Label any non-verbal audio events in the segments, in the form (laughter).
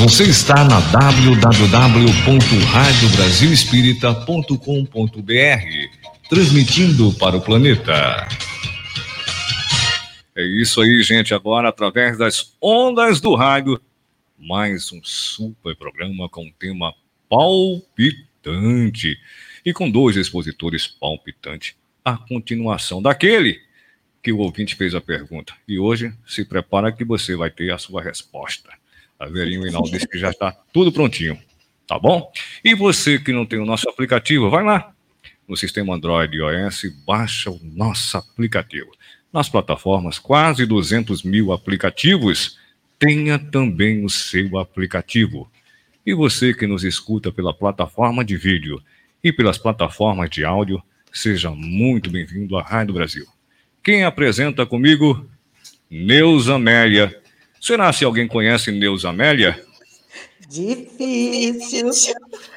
Você está na www.radiobrasilespírita.com.br, transmitindo para o planeta. É isso aí, gente. Agora, através das ondas do rádio, mais um super programa com tema palpitante e com dois expositores palpitantes. A continuação daquele que o ouvinte fez a pergunta. E hoje, se prepara que você vai ter a sua resposta. A Verinho Inaldo disse que já está tudo prontinho. Tá bom? E você que não tem o nosso aplicativo, vai lá no sistema Android e iOS, baixa o nosso aplicativo. Nas plataformas, quase 200 mil aplicativos. Tenha também o seu aplicativo. E você que nos escuta pela plataforma de vídeo e pelas plataformas de áudio, seja muito bem-vindo à Rádio Brasil. Quem apresenta comigo? Neuza Amélia Será se alguém conhece Neuza Amélia? Difícil.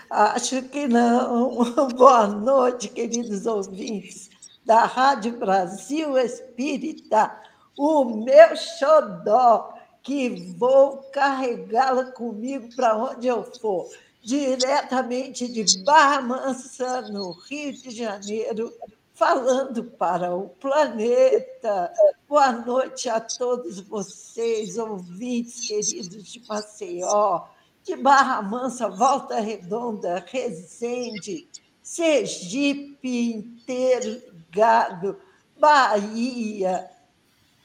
Acho que não. Boa noite, queridos ouvintes da Rádio Brasil Espírita. O meu xodó, que vou carregá-la comigo para onde eu for, diretamente de Barra Mansa, no Rio de Janeiro, falando para o planeta. Boa noite a todos vocês, ouvintes queridos de Maceió, de Barra Mansa, Volta Redonda, Resende, Sergipe inteiro ligado, Bahia,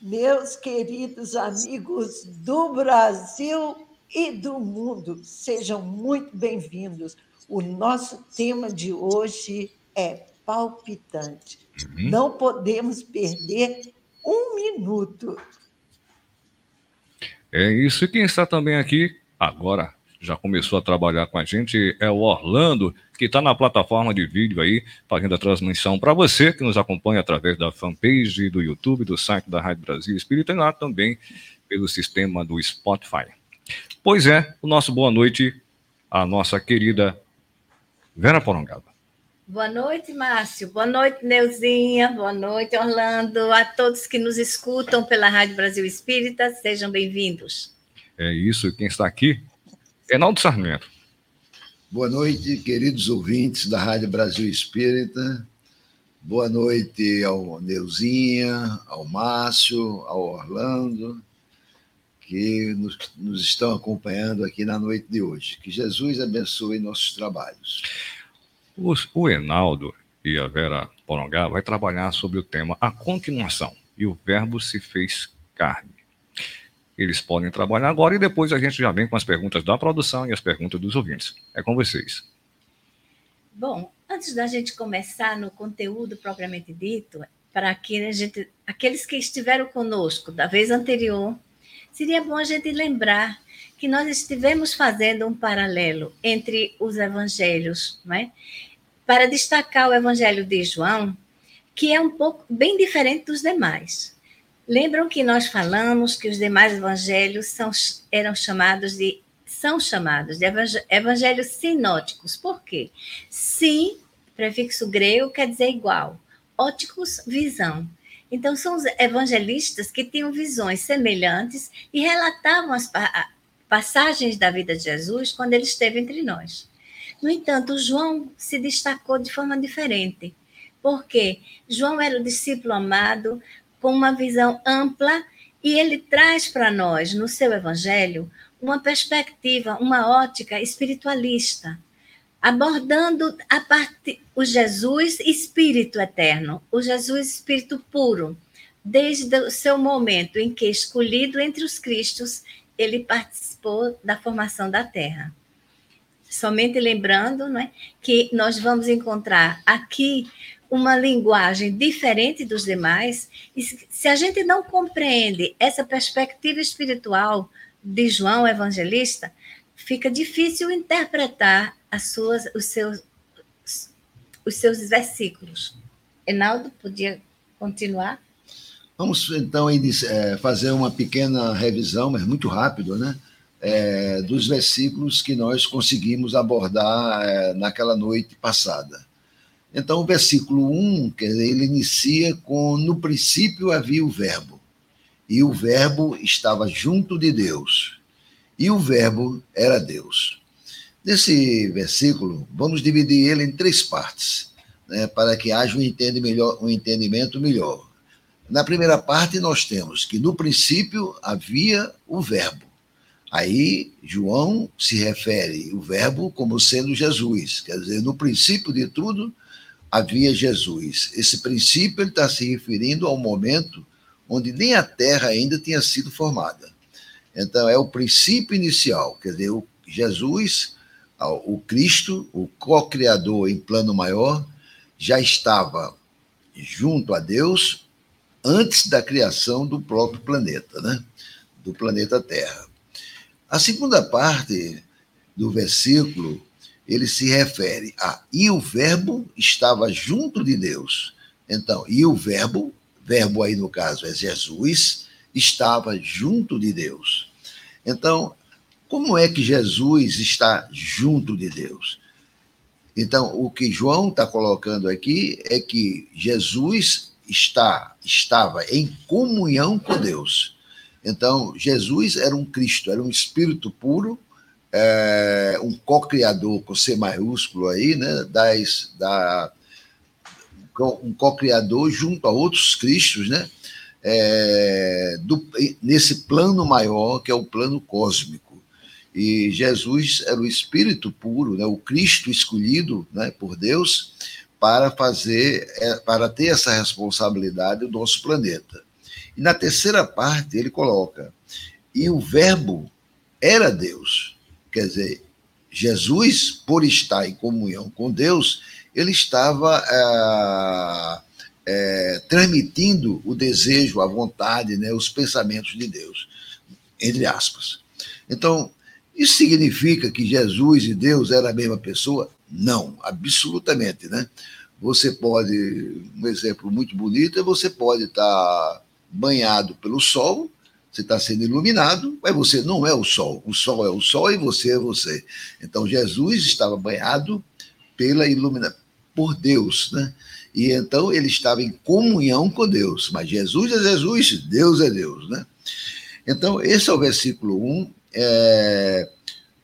meus queridos amigos do Brasil e do mundo, sejam muito bem-vindos. O nosso tema de hoje é palpitante. Uhum. Não podemos perder um minuto. É isso. E quem está também aqui agora já começou a trabalhar com a gente é o Orlando, que está na plataforma de vídeo aí, fazendo a transmissão para você que nos acompanha através da fanpage do YouTube, do site da Rádio Brasil Espírita e lá também pelo sistema do Spotify. Pois é, o nosso boa noite à nossa querida Vera Porongaba. Boa noite, Márcio. Boa noite, Neuzinha. Boa noite, Orlando. A todos que nos escutam pela Rádio Brasil Espírita, sejam bem-vindos. É isso. Quem está aqui? Enaldo Sarmento. Boa noite, queridos ouvintes da Rádio Brasil Espírita. Boa noite ao Neuzinha, ao Márcio, ao Orlando, que nos, nos estão acompanhando aqui na noite de hoje. Que Jesus abençoe nossos trabalhos. O Enaldo e a Vera Porongá vai trabalhar sobre o tema a continuação e o verbo se fez carne. Eles podem trabalhar agora e depois a gente já vem com as perguntas da produção e as perguntas dos ouvintes. É com vocês. Bom, antes da gente começar no conteúdo propriamente dito, para que gente, aqueles que estiveram conosco da vez anterior, seria bom a gente lembrar que nós estivemos fazendo um paralelo entre os evangelhos, não é? Para destacar o Evangelho de João, que é um pouco bem diferente dos demais. Lembram que nós falamos que os demais evangelhos são, eram chamados de são chamados de evangelhos sinóticos. Por quê? Sin, prefixo grego, quer dizer igual. Óticos, visão. Então, são os evangelistas que tinham visões semelhantes e relatavam as passagens da vida de Jesus quando ele esteve entre nós. No entanto, João se destacou de forma diferente, porque João era o discípulo amado com uma visão ampla e ele traz para nós, no seu evangelho, uma perspectiva, uma ótica espiritualista, abordando a parte o Jesus espírito eterno, o Jesus espírito puro, desde o seu momento em que escolhido entre os cristos, ele participou da formação da terra. Somente lembrando não é, que nós vamos encontrar aqui uma linguagem diferente dos demais, e se a gente não compreende essa perspectiva espiritual de João Evangelista, fica difícil interpretar as suas, os, seus, os seus versículos. Enaldo, podia continuar? Vamos então eh, fazer uma pequena revisão, mas muito rápido, né? É, dos versículos que nós conseguimos abordar é, naquela noite passada. Então, o versículo 1, quer dizer, ele inicia com: No princípio havia o Verbo, e o Verbo estava junto de Deus, e o Verbo era Deus. Nesse versículo, vamos dividir ele em três partes, né, para que haja um entendimento melhor. Um entendimento melhor. Na primeira parte, nós temos que no princípio havia o Verbo. Aí, João se refere o Verbo como sendo Jesus, quer dizer, no princípio de tudo havia Jesus. Esse princípio ele está se referindo ao momento onde nem a terra ainda tinha sido formada. Então, é o princípio inicial, quer dizer, o Jesus, o Cristo, o co-criador em plano maior, já estava junto a Deus antes da criação do próprio planeta, né? do planeta Terra. A segunda parte do versículo, ele se refere a e o verbo estava junto de Deus. Então, e o verbo verbo aí no caso é Jesus, estava junto de Deus. Então, como é que Jesus está junto de Deus? Então, o que João está colocando aqui é que Jesus está, estava em comunhão com Deus. Então, Jesus era um Cristo, era um espírito puro, é, um co-criador com C maiúsculo aí, né, das, da, um co-criador junto a outros Cristos, né? É, do, nesse plano maior que é o plano cósmico. E Jesus era o Espírito puro, né, o Cristo escolhido né, por Deus para fazer, é, para ter essa responsabilidade do nosso planeta. E na terceira parte ele coloca: e o Verbo era Deus. Quer dizer, Jesus, por estar em comunhão com Deus, ele estava é, transmitindo o desejo, a vontade, né, os pensamentos de Deus, entre aspas. Então, isso significa que Jesus e Deus eram a mesma pessoa? Não, absolutamente, né? Você pode, um exemplo muito bonito é você pode estar banhado pelo sol, você está sendo iluminado, mas você não é o sol. O sol é o sol e você é você. Então Jesus estava banhado pela iluminação, por Deus, né? E então ele estava em comunhão com Deus. Mas Jesus é Jesus, Deus é Deus, né? Então, esse é o versículo 1. É...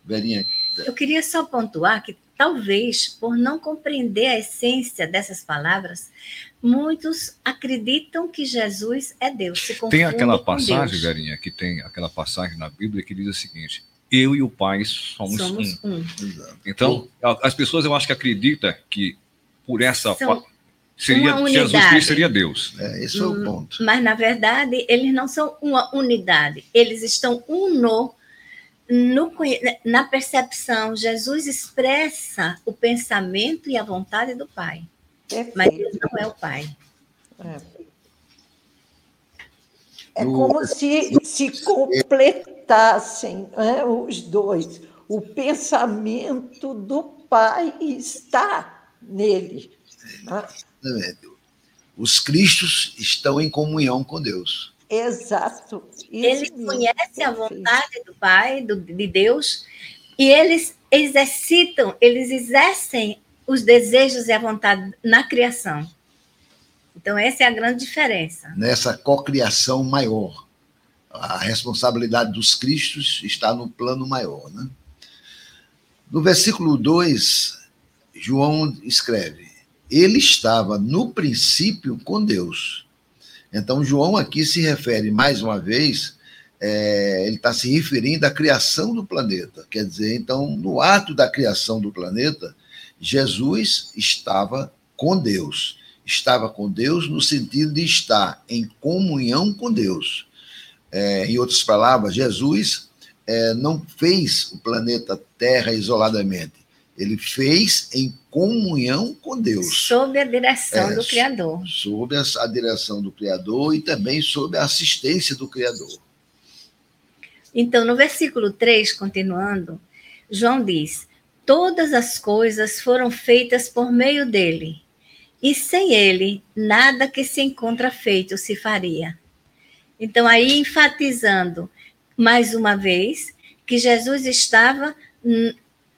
Verinha. Eu queria só pontuar que talvez, por não compreender a essência dessas palavras, muitos acreditam que Jesus é Deus. tem aquela passagem, Verinha, que tem aquela passagem na Bíblia que diz o seguinte: eu e o Pai somos, somos um. um. Então, as pessoas eu acho que acreditam que por essa São seria Jesus Cristo seria Deus. É, esse é o hum, ponto. Mas na verdade eles não são uma unidade, eles estão uno no, na percepção. Jesus expressa o pensamento e a vontade do Pai, Perfeito. mas ele não é o Pai. É. É como se se completassem né, os dois. O pensamento do Pai está nele. Né? Os cristos estão em comunhão com Deus. Exato. Eles conhecem a vontade do Pai, do, de Deus, e eles exercitam, eles exercem os desejos e a vontade na criação. Então, essa é a grande diferença. Nessa cocriação maior. A responsabilidade dos cristos está no plano maior. Né? No versículo 2, João escreve: Ele estava no princípio com Deus. Então, João aqui se refere mais uma vez, é, ele está se referindo à criação do planeta. Quer dizer, então, no ato da criação do planeta, Jesus estava com Deus. Estava com Deus no sentido de estar em comunhão com Deus. É, em outras palavras, Jesus é, não fez o planeta Terra isoladamente ele fez em comunhão com Deus. Sob a direção é, do Criador. Sob a, a direção do Criador e também sob a assistência do Criador. Então, no versículo 3, continuando, João diz: Todas as coisas foram feitas por meio dele, e sem ele, nada que se encontra feito se faria. Então, aí enfatizando mais uma vez que Jesus estava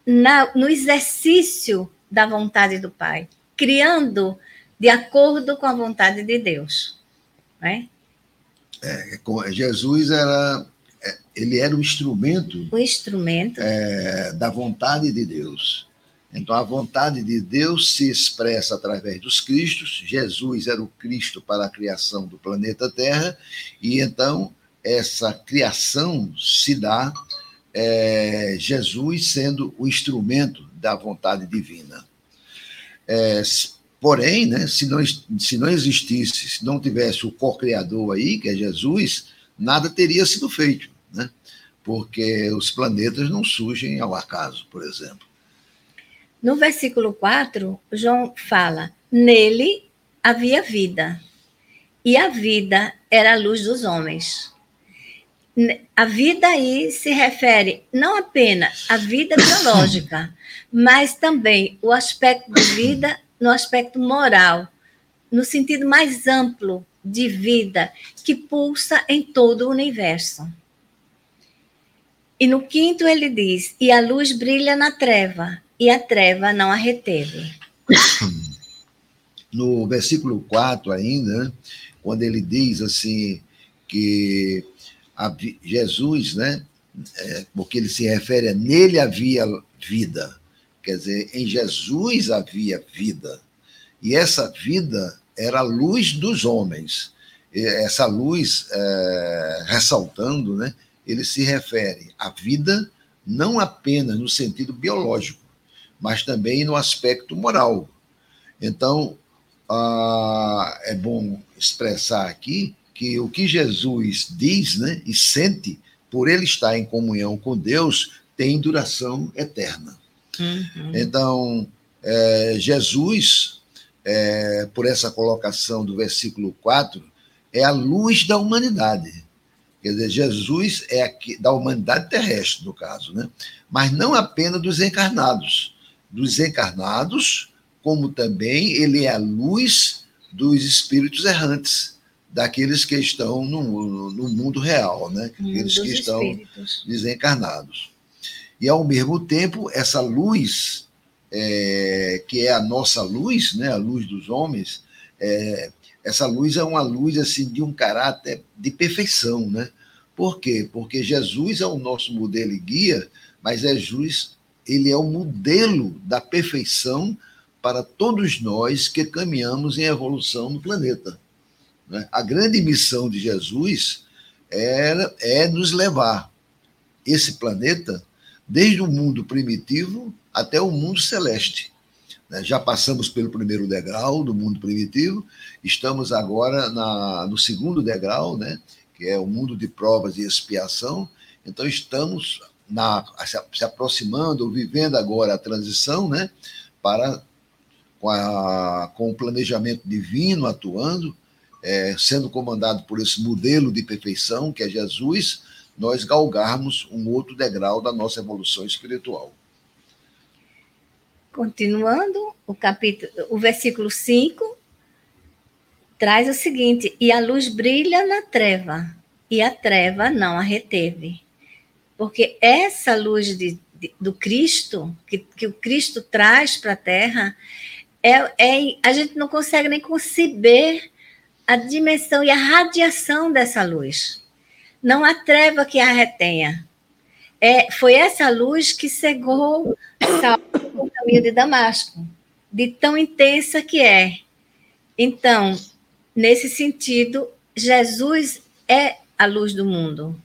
na, no exercício da vontade do Pai, criando de acordo com a vontade de Deus. Né? É, Jesus era é, ele era o instrumento, o instrumento é, da vontade de Deus. Então, a vontade de Deus se expressa através dos Cristos. Jesus era o Cristo para a criação do planeta Terra, e então essa criação se dá é, Jesus sendo o instrumento da vontade divina. É, porém, né, se, não, se não existisse, se não tivesse o co-criador aí, que é Jesus, nada teria sido feito? Porque os planetas não surgem ao acaso, por exemplo. No versículo 4, João fala: Nele havia vida, e a vida era a luz dos homens. A vida aí se refere não apenas à vida biológica, (coughs) mas também o aspecto de vida no aspecto moral, no sentido mais amplo de vida que pulsa em todo o universo. E no quinto ele diz: E a luz brilha na treva, e a treva não a reteve. No versículo 4 ainda, né, quando ele diz assim que Jesus, né, é, porque ele se refere a nele havia vida, quer dizer, em Jesus havia vida. E essa vida era a luz dos homens. Essa luz, é, ressaltando, né, ele se refere à vida não apenas no sentido biológico, mas também no aspecto moral. Então, ah, é bom expressar aqui que o que Jesus diz né, e sente, por ele estar em comunhão com Deus, tem duração eterna. Uhum. Então, é, Jesus, é, por essa colocação do versículo 4, é a luz da humanidade. Quer dizer, Jesus é aqui, da humanidade terrestre, no caso, né? mas não apenas dos encarnados dos encarnados, como também ele é a luz dos espíritos errantes, daqueles que estão no, no mundo real, né? aqueles que estão espíritos. desencarnados. E, ao mesmo tempo, essa luz, é, que é a nossa luz, né? a luz dos homens, é, essa luz é uma luz assim de um caráter de perfeição, né? Por quê? Porque Jesus é o nosso modelo e guia, mas é Jesus ele é o modelo da perfeição para todos nós que caminhamos em evolução no planeta. Né? A grande missão de Jesus era, é nos levar esse planeta desde o mundo primitivo até o mundo celeste. Né? Já passamos pelo primeiro degrau do mundo primitivo, estamos agora na, no segundo degrau, né? Que é o mundo de provas e expiação. Então, estamos na, se, aproximando, vivendo agora a transição, né, para com, a, com o planejamento divino atuando, é, sendo comandado por esse modelo de perfeição que é Jesus, nós galgarmos um outro degrau da nossa evolução espiritual. Continuando, o capítulo, o versículo 5 traz o seguinte: "E a luz brilha na treva, e a treva não a reteve." Porque essa luz de, de, do Cristo, que, que o Cristo traz para a Terra, é, é, a gente não consegue nem conceber a dimensão e a radiação dessa luz. Não há treva que a retenha. É, foi essa luz que cegou o caminho de Damasco, de tão intensa que é. Então, nesse sentido, Jesus é a luz do mundo.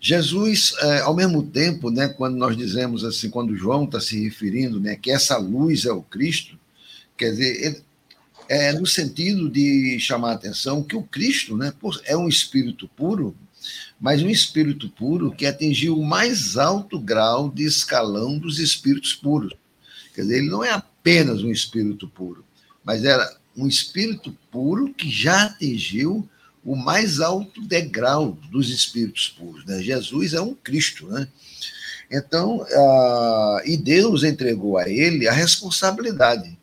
Jesus, é, ao mesmo tempo, né, quando nós dizemos assim, quando João está se referindo, né, que essa luz é o Cristo, quer dizer, é no sentido de chamar a atenção que o Cristo, né, é um espírito puro, mas um espírito puro que atingiu o mais alto grau de escalão dos espíritos puros. Quer dizer, ele não é apenas um espírito puro, mas era um espírito puro que já atingiu o mais alto degrau dos espíritos puros. Né? Jesus é um Cristo, né? Então, e Deus entregou a ele a responsabilidade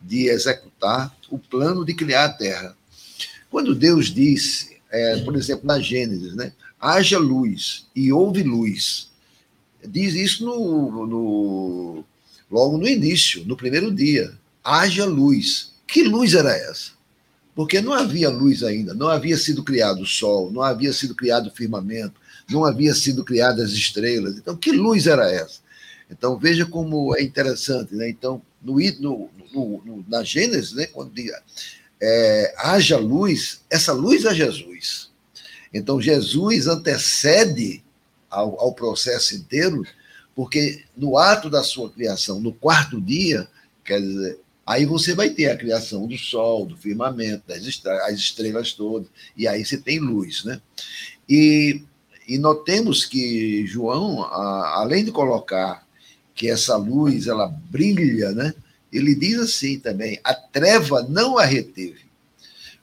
de executar o plano de criar a terra. Quando Deus disse, é, por exemplo, na Gênesis, né, haja luz e houve luz, diz isso no, no, logo no início, no primeiro dia, haja luz. Que luz era essa? Porque não havia luz ainda, não havia sido criado o sol, não havia sido criado o firmamento, não havia sido criadas as estrelas. Então, que luz era essa? Então, veja como é interessante. Né? Então, no, no, no, na Gênesis, né, quando diz, é, haja luz, essa luz é Jesus. Então, Jesus antecede ao, ao processo inteiro, porque no ato da sua criação, no quarto dia, quer dizer, aí você vai ter a criação do sol, do firmamento, das estrelas, as estrelas todas, e aí você tem luz, né? E, e notemos que João, a, além de colocar que essa luz ela brilha, né? Ele diz assim também: a treva não a reteve,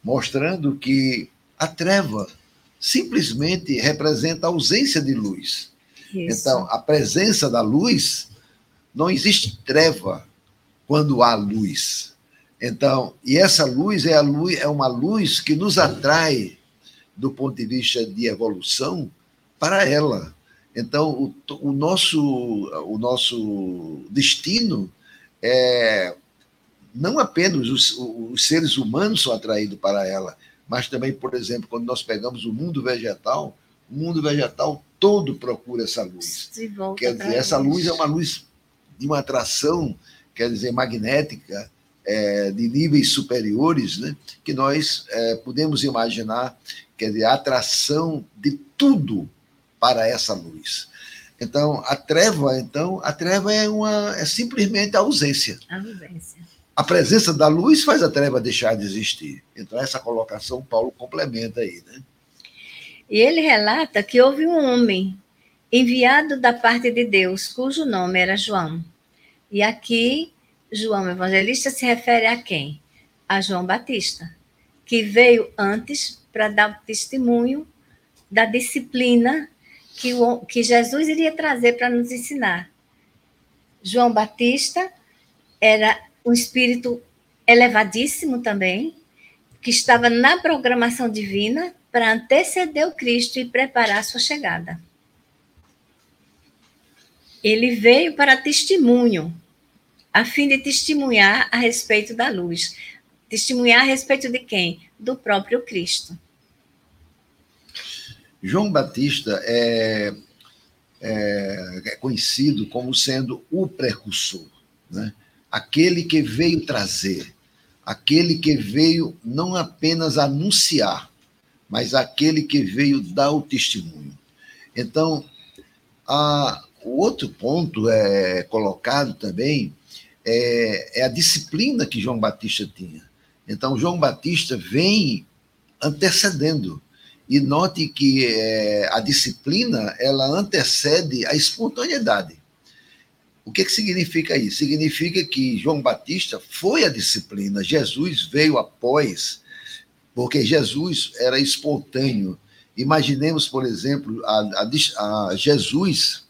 mostrando que a treva simplesmente representa a ausência de luz. Isso. Então, a presença da luz, não existe treva quando há luz. Então, e essa luz é a luz é uma luz que nos atrai do ponto de vista de evolução para ela. Então, o, o, nosso, o nosso destino é não apenas os, os seres humanos são atraídos para ela, mas também, por exemplo, quando nós pegamos o mundo vegetal, o mundo vegetal todo procura essa luz. Quer dizer, essa luz é uma luz de uma atração, quer dizer, magnética, é, de níveis superiores, né, que nós é, podemos imaginar, quer dizer, a atração de tudo para essa luz. Então, a treva, então, a treva é uma é simplesmente a ausência. A ausência. A presença da luz faz a treva deixar de existir. Então, essa colocação Paulo complementa aí, né? E ele relata que houve um homem enviado da parte de Deus, cujo nome era João. E aqui, João Evangelista se refere a quem? A João Batista, que veio antes para dar testemunho da disciplina que, o, que Jesus iria trazer para nos ensinar. João Batista era um espírito elevadíssimo também, que estava na programação divina para anteceder o Cristo e preparar a sua chegada. Ele veio para testemunho, a fim de testemunhar a respeito da luz. Testemunhar a respeito de quem? Do próprio Cristo. João Batista é, é, é conhecido como sendo o precursor, né? aquele que veio trazer, aquele que veio não apenas anunciar, mas aquele que veio dar o testemunho. Então, a, o outro ponto é colocado também é, é a disciplina que João Batista tinha. Então, João Batista vem antecedendo e note que é, a disciplina ela antecede a espontaneidade. O que, que significa isso? Significa que João Batista foi a disciplina, Jesus veio após, porque Jesus era espontâneo. Imaginemos, por exemplo, a, a, a Jesus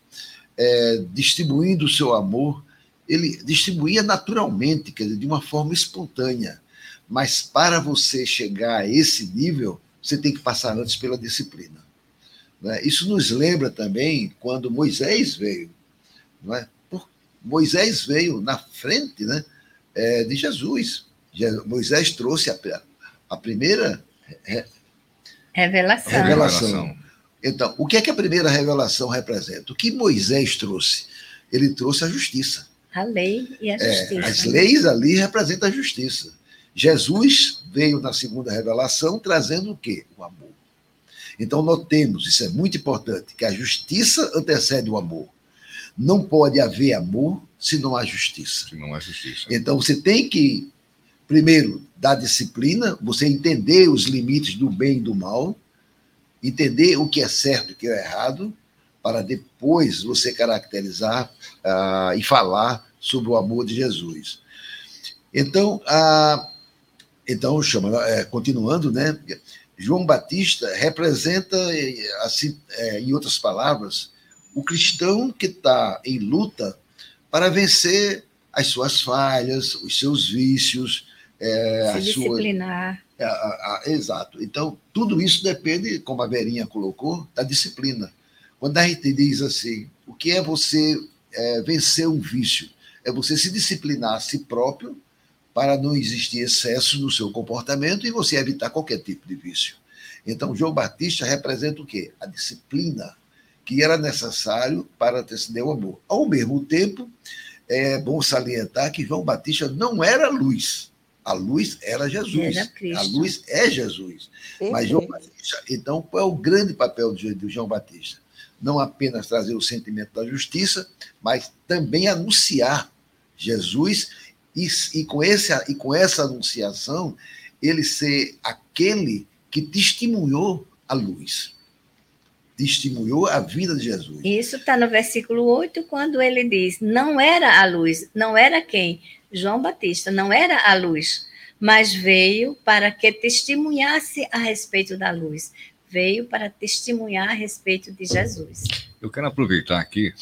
é, distribuindo o seu amor, ele distribuía naturalmente, quer dizer, de uma forma espontânea. Mas para você chegar a esse nível, você tem que passar antes pela disciplina. Né? Isso nos lembra também quando Moisés veio. Não é? Moisés veio na frente né, é, de Jesus. Moisés trouxe a, a primeira re, revelação. revelação. Então, o que é que a primeira revelação representa? O que Moisés trouxe? Ele trouxe a justiça. A lei e a é, justiça. É, as leis ali representam a justiça. Jesus veio na segunda revelação trazendo o quê? O amor. Então, notemos, isso é muito importante, que a justiça antecede o amor. Não pode haver amor se não há justiça. Se não há justiça. Então, você tem que, primeiro, dar disciplina, você entender os limites do bem e do mal, entender o que é certo e o que é errado, para depois você caracterizar uh, e falar sobre o amor de Jesus. Então, então, chama, é, continuando, né? João Batista representa, assim, é, em outras palavras, o cristão que está em luta para vencer as suas falhas, os seus vícios, é, se disciplinar. Sua, é, a, a, exato. Então, tudo isso depende, como a Verinha colocou, da disciplina. Quando a gente diz assim, o que é você é, vencer um vício? É você se disciplinar a si próprio para não existir excesso no seu comportamento e você evitar qualquer tipo de vício. Então, João Batista representa o quê? A disciplina que era necessário para acender o amor. Ao mesmo tempo, é bom salientar que João Batista não era luz. A luz era Jesus. Era a luz é Jesus. Mas João Batista, então, qual é o grande papel de João Batista? Não apenas trazer o sentimento da justiça, mas também anunciar Jesus e, e, com, esse, e com essa anunciação, ele ser aquele que testemunhou a luz. Testemunhou a vida de Jesus. Isso está no versículo 8, quando ele diz: Não era a luz, não era quem? João Batista, não era a luz, mas veio para que testemunhasse a respeito da luz. Veio para testemunhar a respeito de Jesus. Eu quero aproveitar aqui,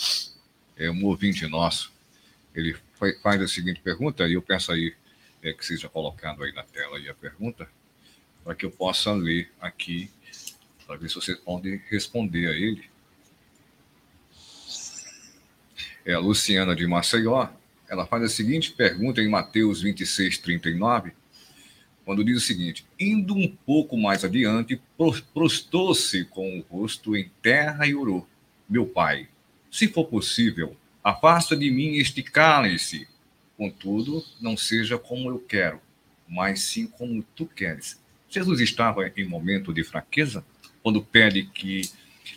é um ouvinte nosso, ele faz a seguinte pergunta, e eu peço aí é, que seja colocado aí na tela aí a pergunta, para que eu possa ler aqui, para ver se vocês podem responder a ele. É a Luciana de Maceió, ela faz a seguinte pergunta em Mateus 26, 39, quando diz o seguinte: Indo um pouco mais adiante, prostou-se com o rosto em terra e orou: Meu pai, se for possível, Afasta de mim este cálice. Contudo, não seja como eu quero, mas sim como tu queres. Jesus estava em momento de fraqueza quando pede que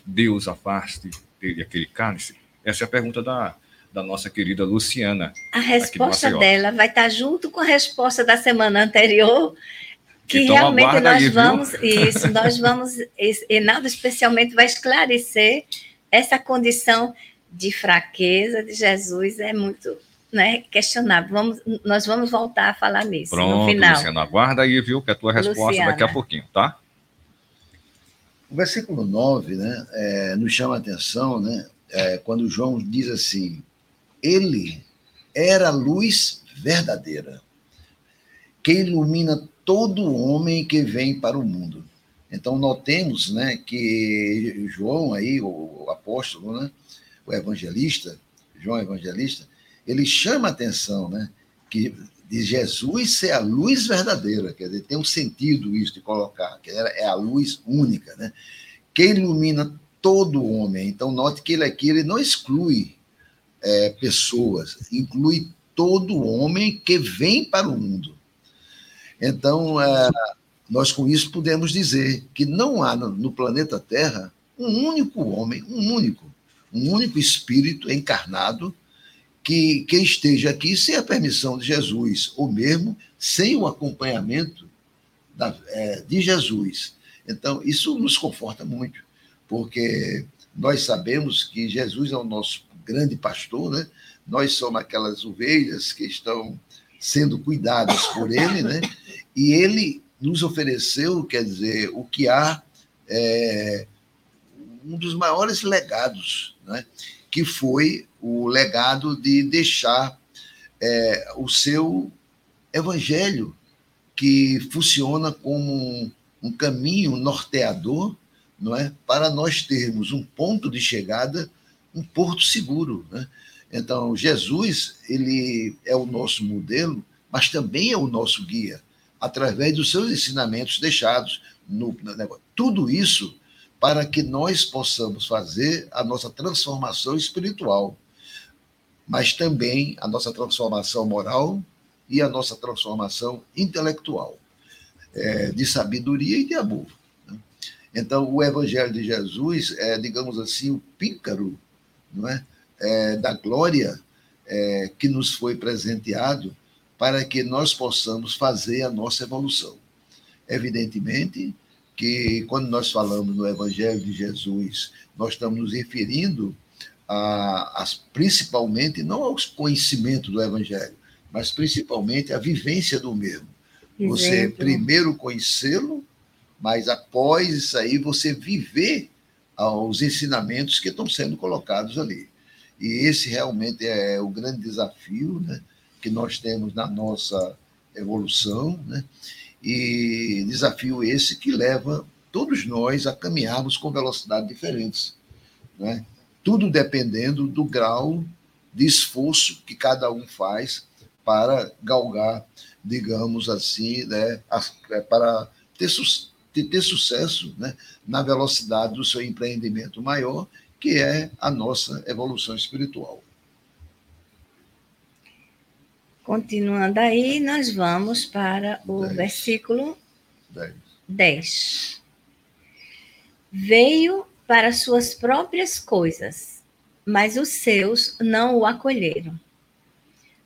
Deus afaste dele aquele cálice? Essa é a pergunta da, da nossa querida Luciana. A resposta dela vai estar junto com a resposta da semana anterior, que então, realmente nós aí, vamos, isso, nós vamos, Enaldo especialmente vai esclarecer essa condição de fraqueza de Jesus é muito né, questionável. Vamos, nós vamos voltar a falar nisso Pronto, no final. Luciano, aguarda aí, viu, que é a tua resposta Luciana. daqui a pouquinho, tá? O versículo 9 né, é, nos chama a atenção né, é, quando João diz assim: Ele era a luz verdadeira, que ilumina todo homem que vem para o mundo. Então, notemos né, que João, aí, o apóstolo, né, o evangelista, João Evangelista, ele chama a atenção, né? Que de Jesus ser a luz verdadeira, quer dizer, tem um sentido isso de colocar, que é a luz única, né? Que ilumina todo homem. Então, note que ele aqui ele não exclui é, pessoas, inclui todo homem que vem para o mundo. Então, é, nós com isso podemos dizer que não há no planeta Terra um único homem, um único, um único Espírito encarnado que, que esteja aqui sem a permissão de Jesus, ou mesmo sem o acompanhamento da, é, de Jesus. Então, isso nos conforta muito, porque nós sabemos que Jesus é o nosso grande pastor, né? Nós somos aquelas ovelhas que estão sendo cuidadas por ele, né? E ele nos ofereceu, quer dizer, o que há é, um dos maiores legados, né? que foi o legado de deixar é, o seu evangelho, que funciona como um, um caminho norteador não é? para nós termos um ponto de chegada, um porto seguro. Né? Então, Jesus ele é o nosso modelo, mas também é o nosso guia, através dos seus ensinamentos deixados no, no. Tudo isso para que nós possamos fazer a nossa transformação espiritual, mas também a nossa transformação moral e a nossa transformação intelectual, é, de sabedoria e de amor. Né? Então, o Evangelho de Jesus é, digamos assim, o píncaro não é? é da glória é, que nos foi presenteado para que nós possamos fazer a nossa evolução. Evidentemente, que quando nós falamos no Evangelho de Jesus, nós estamos nos referindo a, a, principalmente não aos conhecimentos do Evangelho, mas principalmente à vivência do mesmo. Você primeiro conhecê-lo, mas após isso aí você viver os ensinamentos que estão sendo colocados ali. E esse realmente é o grande desafio né, que nós temos na nossa evolução, né? E desafio esse que leva todos nós a caminharmos com velocidades diferentes. Né? Tudo dependendo do grau de esforço que cada um faz para galgar digamos assim, né, é, para ter, ter sucesso né, na velocidade do seu empreendimento maior, que é a nossa evolução espiritual. Continuando aí, nós vamos para o Dez. versículo 10. 10. Veio para suas próprias coisas, mas os seus não o acolheram.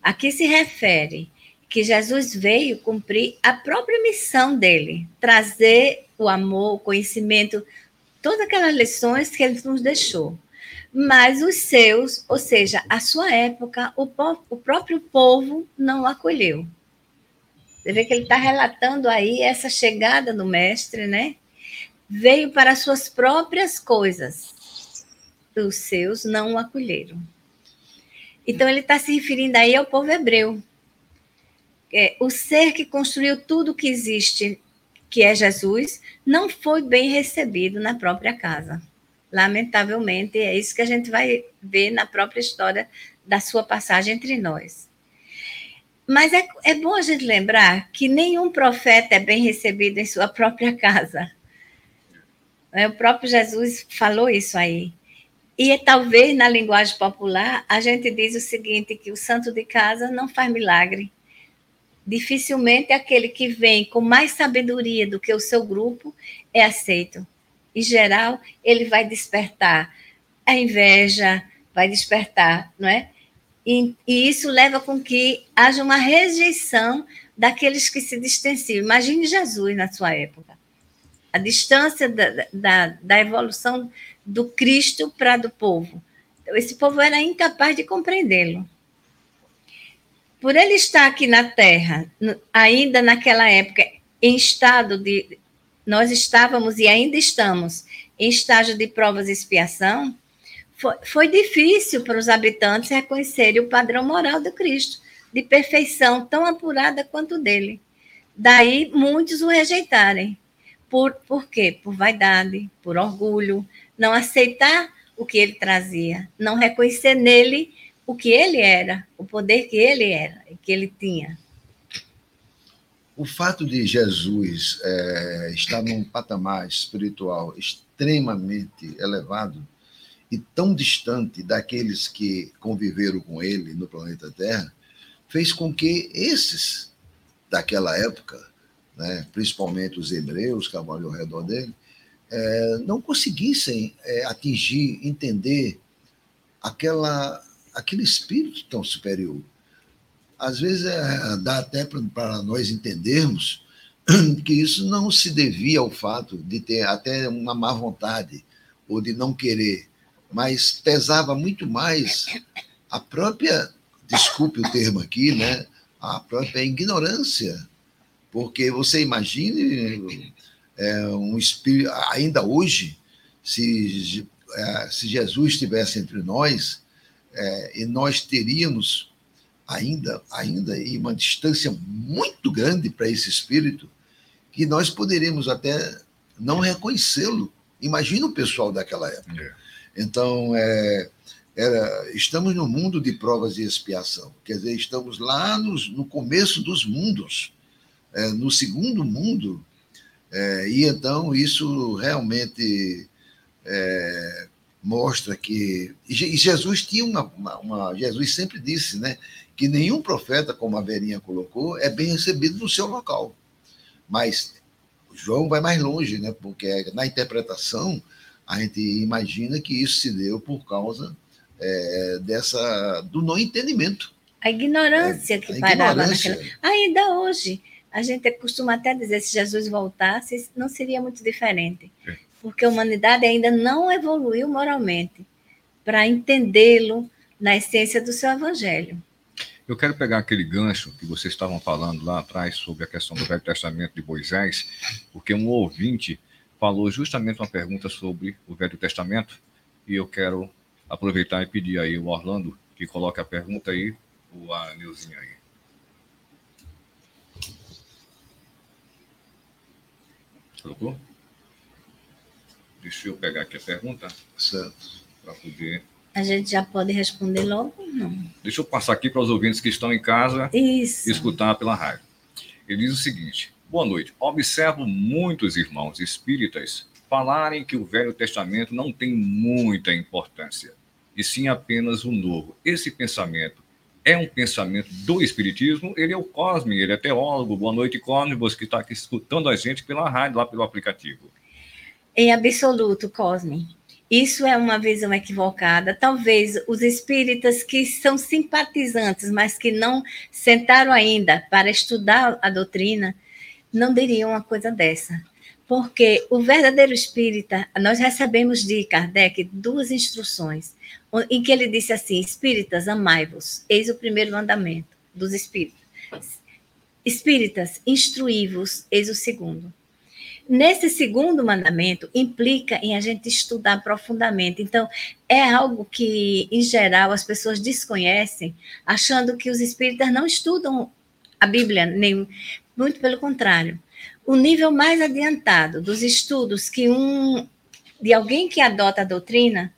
Aqui se refere que Jesus veio cumprir a própria missão dele, trazer o amor, o conhecimento, todas aquelas lições que ele nos deixou. Mas os seus, ou seja, a sua época, o, o próprio povo não o acolheu. Você vê que ele está relatando aí essa chegada do mestre, né? Veio para suas próprias coisas, os seus não o acolheram. Então, ele está se referindo aí ao povo hebreu. É, o ser que construiu tudo que existe, que é Jesus, não foi bem recebido na própria casa. Lamentavelmente, é isso que a gente vai ver na própria história da sua passagem entre nós. Mas é, é bom a gente lembrar que nenhum profeta é bem recebido em sua própria casa. É, o próprio Jesus falou isso aí. E talvez na linguagem popular a gente diz o seguinte: que o santo de casa não faz milagre. Dificilmente aquele que vem com mais sabedoria do que o seu grupo é aceito. Em geral, ele vai despertar a inveja, vai despertar, não é? E, e, isso leva com que haja uma rejeição daqueles que se distanciam. Imagine Jesus na sua época. A distância da, da, da evolução do Cristo para do povo. Esse povo era incapaz de compreendê-lo. Por ele estar aqui na Terra, ainda naquela época, em estado de. Nós estávamos e ainda estamos em estágio de provas e expiação, foi, foi difícil para os habitantes reconhecerem o padrão moral do Cristo, de perfeição tão apurada quanto dele. Daí muitos o rejeitarem. Por, por quê? Por vaidade, por orgulho, não aceitar o que ele trazia, não reconhecer nele o que ele era, o poder que ele era que ele tinha. O fato de Jesus é, estar num patamar espiritual extremamente elevado e tão distante daqueles que conviveram com ele no planeta Terra, fez com que esses daquela época, né, principalmente os hebreus que trabalham ao redor dele, é, não conseguissem é, atingir, entender aquela, aquele espírito tão superior. Às vezes é, dá até para nós entendermos (clears throat) que isso não se devia ao fato de ter até uma má vontade ou de não querer, mas pesava muito mais a própria, desculpe o termo aqui, né, a própria ignorância. Porque você imagine é, um espírito, ainda hoje, se, é, se Jesus estivesse entre nós, é, e nós teríamos ainda, ainda uma distância muito grande para esse espírito, que nós poderíamos até não reconhecê-lo. Imagina o pessoal daquela época. É. Então, é, era, estamos no mundo de provas e expiação. Quer dizer, estamos lá nos, no começo dos mundos, é, no segundo mundo. É, e então isso realmente é, mostra que. E Jesus tinha uma, uma, uma, Jesus sempre disse, né? Que nenhum profeta, como a Verinha colocou, é bem recebido no seu local. Mas João vai mais longe, né? Porque na interpretação a gente imagina que isso se deu por causa é, dessa do não entendimento. A ignorância é, que a parava ignorância. naquela. Ainda hoje, a gente costuma até dizer se Jesus voltasse, não seria muito diferente. É. Porque a humanidade ainda não evoluiu moralmente para entendê-lo na essência do seu evangelho. Eu quero pegar aquele gancho que vocês estavam falando lá atrás sobre a questão do Velho Testamento de Moisés, porque um ouvinte falou justamente uma pergunta sobre o Velho Testamento e eu quero aproveitar e pedir aí o Orlando que coloque a pergunta aí, o a Neuzinha aí. Colocou? Deixa eu pegar aqui a pergunta. Certo. Para poder. A gente já pode responder logo? Não. Deixa eu passar aqui para os ouvintes que estão em casa Isso. escutar pela rádio. Ele diz o seguinte: Boa noite. Observo muitos irmãos espíritas falarem que o Velho Testamento não tem muita importância, e sim apenas o Novo. Esse pensamento é um pensamento do Espiritismo, ele é o Cosme, ele é teólogo. Boa noite, Cosme, você que está aqui escutando a gente pela rádio, lá pelo aplicativo. Em absoluto, Cosme. Isso é uma visão equivocada. Talvez os espíritas que são simpatizantes, mas que não sentaram ainda para estudar a doutrina, não diriam uma coisa dessa. Porque o verdadeiro espírita, nós recebemos de Kardec duas instruções, em que ele disse assim: Espíritas, amai-vos, eis o primeiro mandamento dos espíritas. Espíritas, instruí-vos, eis o segundo. Nesse segundo mandamento, implica em a gente estudar profundamente. Então, é algo que, em geral, as pessoas desconhecem, achando que os espíritas não estudam a Bíblia, nem muito pelo contrário. O nível mais adiantado dos estudos que um de alguém que adota a doutrina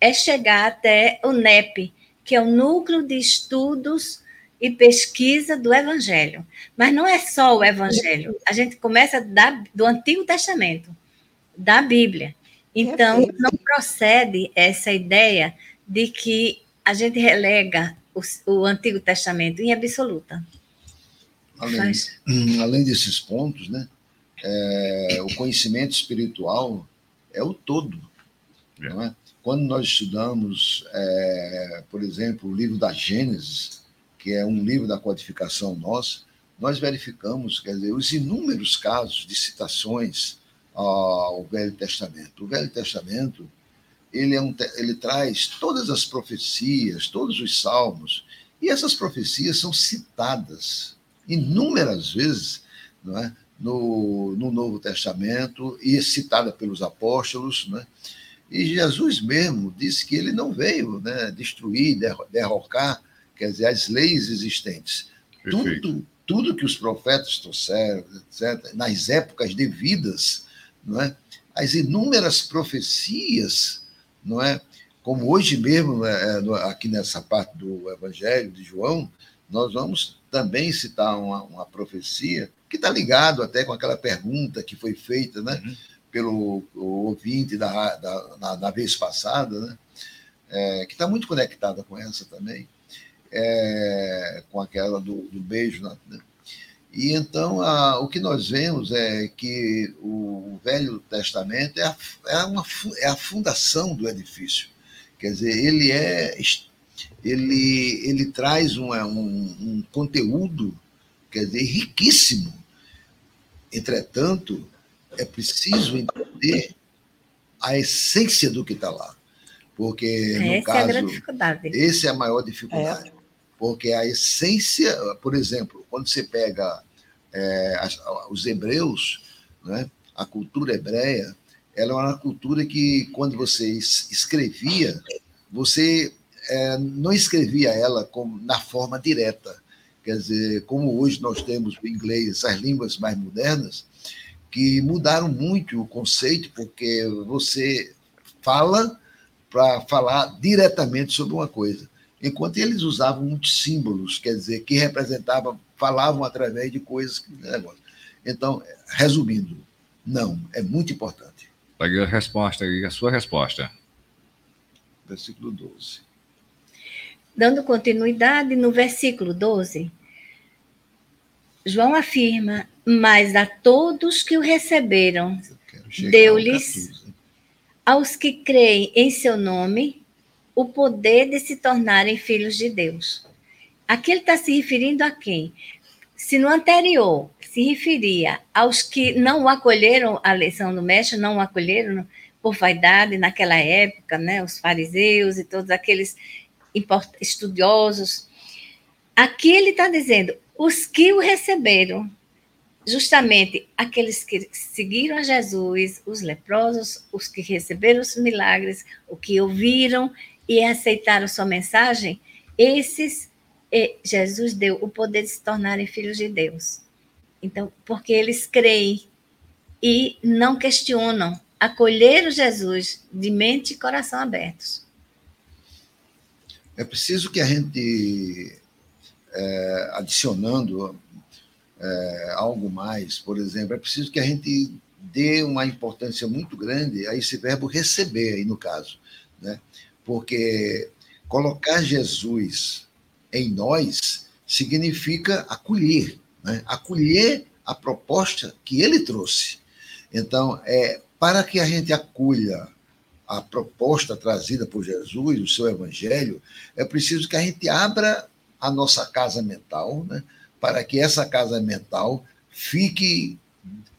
é chegar até o NEP, que é o Núcleo de Estudos e pesquisa do Evangelho. Mas não é só o Evangelho. A gente começa da, do Antigo Testamento, da Bíblia. Então, não procede essa ideia de que a gente relega o, o Antigo Testamento em absoluta. Além, além desses pontos, né, é, o conhecimento espiritual é o todo. É. Não é? Quando nós estudamos, é, por exemplo, o livro da Gênesis, que é um livro da codificação nossa, nós verificamos, quer dizer, os inúmeros casos de citações ao Velho Testamento. O Velho Testamento, ele, é um, ele traz todas as profecias, todos os salmos, e essas profecias são citadas inúmeras vezes não é? no, no Novo Testamento e citada pelos apóstolos. Não é? E Jesus mesmo disse que ele não veio né, destruir, derrocar quer dizer, as leis existentes. Tudo, tudo que os profetas trouxeram, etc., nas épocas devidas, não é? as inúmeras profecias, não é? como hoje mesmo, né, é, aqui nessa parte do Evangelho de João, nós vamos também citar uma, uma profecia que está ligado até com aquela pergunta que foi feita né, uhum. pelo ouvinte da, da, na, na vez passada, né, é, que está muito conectada com essa também é, com aquela do, do beijo. Né? E então a, o que nós vemos é que o Velho Testamento é a, é, uma, é a fundação do edifício. Quer dizer, ele é ele, ele traz um, um, um conteúdo quer dizer, riquíssimo. Entretanto, é preciso entender a essência do que está lá. Porque, no Essa caso, é a grande dificuldade. Essa é a maior dificuldade. É porque a essência, por exemplo, quando você pega é, os hebreus, né, a cultura hebreia, ela é uma cultura que, quando você escrevia, você é, não escrevia ela como, na forma direta. Quer dizer, como hoje nós temos o inglês, as línguas mais modernas, que mudaram muito o conceito, porque você fala para falar diretamente sobre uma coisa enquanto eles usavam muitos símbolos, quer dizer, que representavam, falavam através de coisas. Então, resumindo, não, é muito importante. Peguei a resposta aí, a sua resposta. Versículo 12. Dando continuidade no versículo 12, João afirma: Mas a todos que o receberam, deu-lhes, aos que creem em seu nome, o poder de se tornarem filhos de Deus. Aqui ele está se referindo a quem? Se no anterior se referia aos que não acolheram a lição do mestre, não acolheram por vaidade naquela época, né, os fariseus e todos aqueles estudiosos. Aqui ele está dizendo, os que o receberam, justamente aqueles que seguiram a Jesus, os leprosos, os que receberam os milagres, os que ouviram e aceitaram sua mensagem, esses Jesus deu o poder de se tornarem filhos de Deus. Então, porque eles creem e não questionam, acolheram Jesus de mente e coração abertos. É preciso que a gente, é, adicionando é, algo mais, por exemplo, é preciso que a gente dê uma importância muito grande a esse verbo receber, aí no caso, né? Porque colocar Jesus em nós significa acolher, né? acolher a proposta que ele trouxe. Então, é, para que a gente acolha a proposta trazida por Jesus, o seu evangelho, é preciso que a gente abra a nossa casa mental, né? para que essa casa mental fique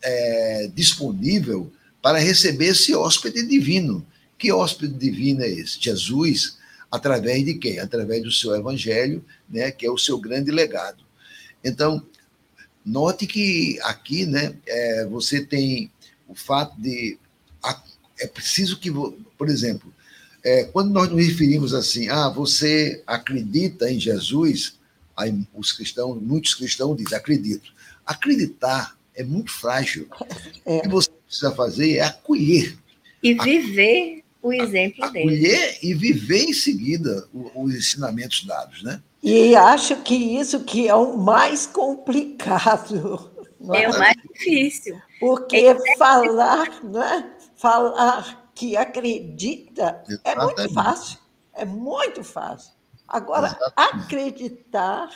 é, disponível para receber esse hóspede divino. Que hóspede divino é esse? Jesus, através de quem? Através do seu evangelho, né, que é o seu grande legado. Então, note que aqui né, é, você tem o fato de. É preciso que, por exemplo, é, quando nós nos referimos assim, ah, você acredita em Jesus, Aí os cristãos, muitos cristãos dizem, acredito. Acreditar é muito frágil. É. O que você precisa fazer é acolher. E viver o exemplo dele. Acolher e viver em seguida os ensinamentos dados, né? E acho que isso que é o mais complicado. É? é? o mais difícil. Porque é falar, né? falar que acredita Exatamente. é muito fácil. É muito fácil. Agora, Exatamente. acreditar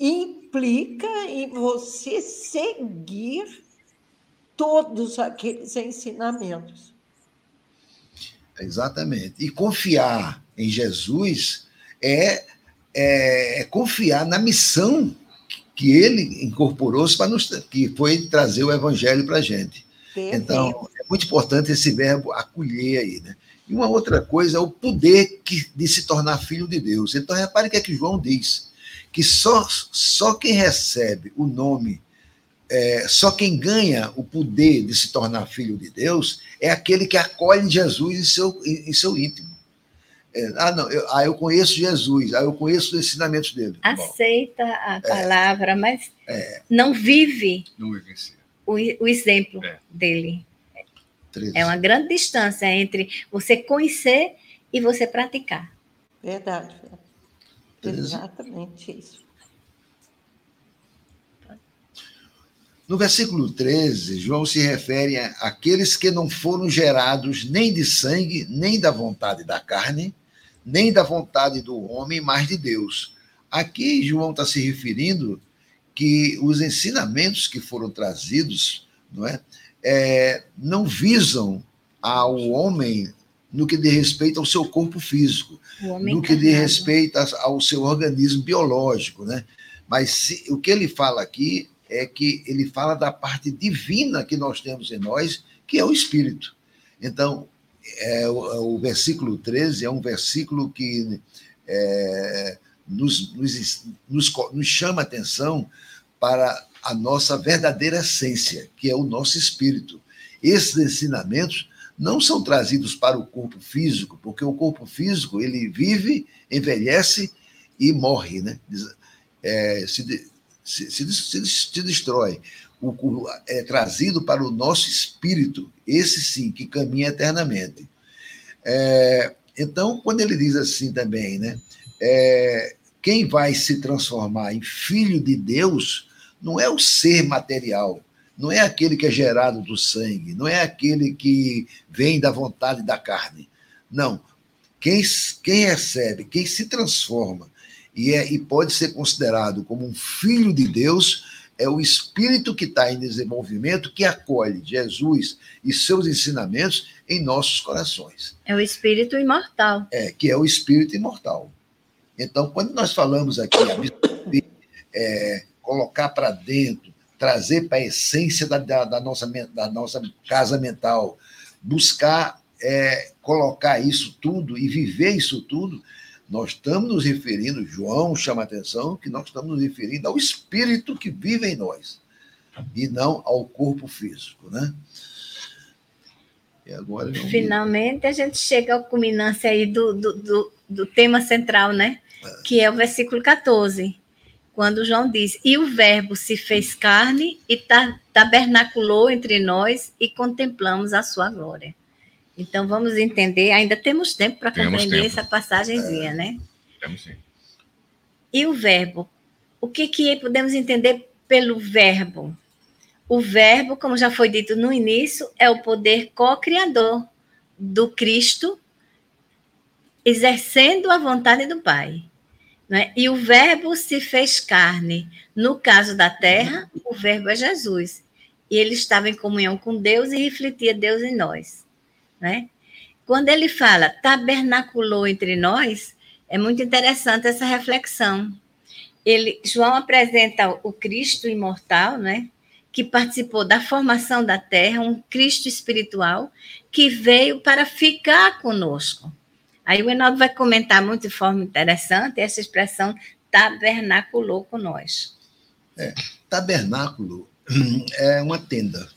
implica em você seguir todos aqueles ensinamentos. Exatamente. E confiar em Jesus é, é, é confiar na missão que ele incorporou para nos, que foi trazer o evangelho para a gente. Então, é muito importante esse verbo acolher aí, né? E uma outra coisa é o poder que, de se tornar filho de Deus. Então, repare o que é que João diz: que só, só quem recebe o nome, é, só quem ganha o poder de se tornar filho de Deus é aquele que acolhe Jesus em seu, em, em seu íntimo. É, ah, não, eu, ah, eu conheço Jesus, ah, eu conheço os ensinamentos dele. Aceita Bom, a palavra, é, mas é, não vive, não vive o, o exemplo é. dele. 13. É uma grande distância entre você conhecer e você praticar. Verdade. Exatamente isso. No versículo 13, João se refere àqueles que não foram gerados nem de sangue, nem da vontade da carne, nem da vontade do homem, mas de Deus. Aqui João está se referindo que os ensinamentos que foram trazidos, não é, é, não visam ao homem no que diz respeito ao seu corpo físico, no que diz respeito ao seu organismo biológico, né? Mas se, o que ele fala aqui é que ele fala da parte divina que nós temos em nós, que é o espírito. Então, é, o, o, versículo 13 é um versículo que é, nos, nos, nos, nos chama atenção para a nossa verdadeira essência, que é o nosso espírito. Esses ensinamentos não são trazidos para o corpo físico, porque o corpo físico ele vive, envelhece e morre, né? É, se, se, se, se, destrói. O, é trazido para o nosso espírito, esse sim, que caminha eternamente. É, então, quando ele diz assim também, né? É, quem vai se transformar em filho de Deus não é o ser material, não é aquele que é gerado do sangue, não é aquele que vem da vontade da carne. Não. Quem, quem recebe, quem se transforma e, é, e pode ser considerado como um filho de Deus é o espírito que está em desenvolvimento, que acolhe Jesus e seus ensinamentos em nossos corações. É o espírito imortal. É, que é o espírito imortal. Então, quando nós falamos aqui, é, colocar para dentro, trazer para a essência da, da, da, nossa, da nossa casa mental, buscar é, colocar isso tudo e viver isso tudo, nós estamos nos referindo, João chama a atenção, que nós estamos nos referindo ao espírito que vive em nós, e não ao corpo físico, né? E agora Finalmente a gente chega à culminância aí do, do, do, do tema central, né? É. Que é o versículo 14 quando João diz: E o Verbo se fez carne e tabernaculou entre nós e contemplamos a sua glória. Então vamos entender, ainda temos tempo para compreender essa passagenzinha, é, né? Temos sim. E o Verbo, o que, que podemos entender pelo Verbo. O Verbo, como já foi dito no início, é o poder co-criador do Cristo, exercendo a vontade do Pai. Né? E o Verbo se fez carne. No caso da terra, o Verbo é Jesus. E ele estava em comunhão com Deus e refletia Deus em nós. Né? Quando ele fala tabernaculou entre nós, é muito interessante essa reflexão. Ele, João apresenta o Cristo imortal, né? que participou da formação da terra, um Cristo espiritual que veio para ficar conosco. Aí o Enaldo vai comentar muito de forma interessante essa expressão tabernaculou com nós. É, tabernáculo (clears throat) é uma tenda.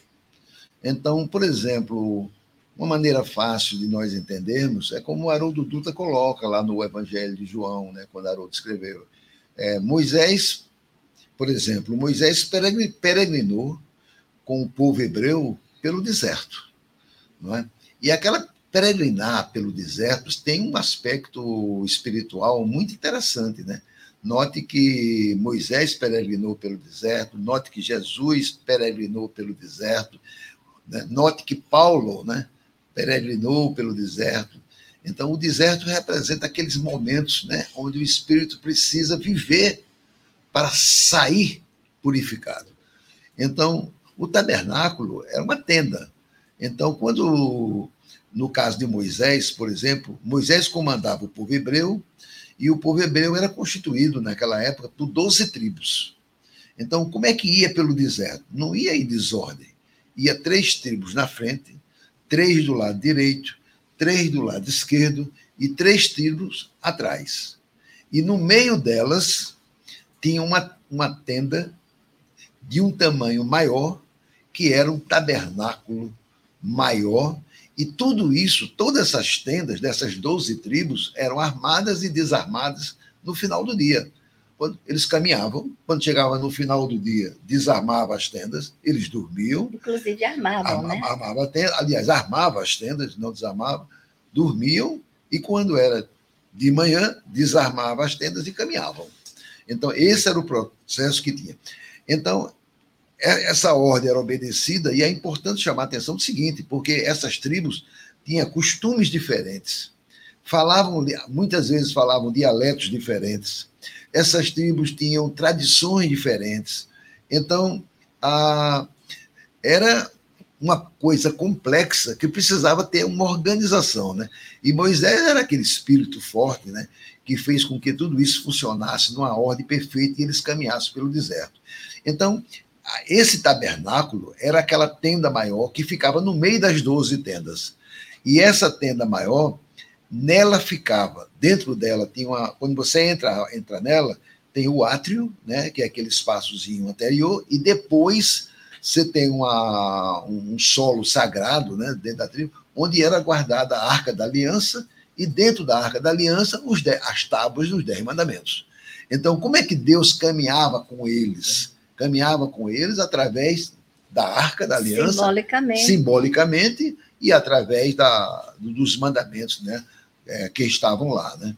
Então, por exemplo, uma maneira fácil de nós entendermos é como Haroldo Dutra coloca lá no Evangelho de João, né, quando Haroldo escreveu. É, Moisés, por exemplo, Moisés peregrinou com o povo hebreu pelo deserto. Não é? E aquela peregrinar pelo deserto tem um aspecto espiritual muito interessante, né? Note que Moisés peregrinou pelo deserto, note que Jesus peregrinou pelo deserto, né? note que Paulo né, peregrinou pelo deserto. Então, o deserto representa aqueles momentos né, onde o espírito precisa viver para sair purificado. Então, o tabernáculo era uma tenda. Então, quando no caso de Moisés, por exemplo, Moisés comandava o povo hebreu e o povo hebreu era constituído naquela época por 12 tribos. Então, como é que ia pelo deserto? Não ia em desordem. Ia três tribos na frente, três do lado direito, três do lado esquerdo e três tribos atrás. E no meio delas tinha uma, uma tenda de um tamanho maior, que era um tabernáculo maior e tudo isso, todas essas tendas dessas 12 tribos eram armadas e desarmadas no final do dia. Quando eles caminhavam, quando chegava no final do dia, desarmava as tendas, eles dormiam. Inclusive armavam, né? Armava tenda, aliás, armava as tendas, não desarmava, dormiam e quando era de manhã, desarmava as tendas e caminhavam. Então, esse era o processo que tinha. Então, essa ordem era obedecida, e é importante chamar a atenção do seguinte, porque essas tribos tinham costumes diferentes, falavam, muitas vezes falavam dialetos diferentes, essas tribos tinham tradições diferentes. Então, a, era uma coisa complexa que precisava ter uma organização, né? E Moisés era aquele espírito forte, né? Que fez com que tudo isso funcionasse numa ordem perfeita e eles caminhassem pelo deserto. Então, esse tabernáculo era aquela tenda maior que ficava no meio das doze tendas. E essa tenda maior, nela ficava, dentro dela tinha uma, quando você entra, entra nela, tem o átrio, né, que é aquele espaçozinho anterior, e depois você tem uma, um solo sagrado, né, dentro da tribo, onde era guardada a Arca da Aliança, e dentro da Arca da Aliança, os dez, as tábuas dos Dez Mandamentos. Então, como é que Deus caminhava com eles? caminhava com eles através da arca da aliança, simbolicamente, simbolicamente e através da, dos mandamentos né, é, que estavam lá. Né?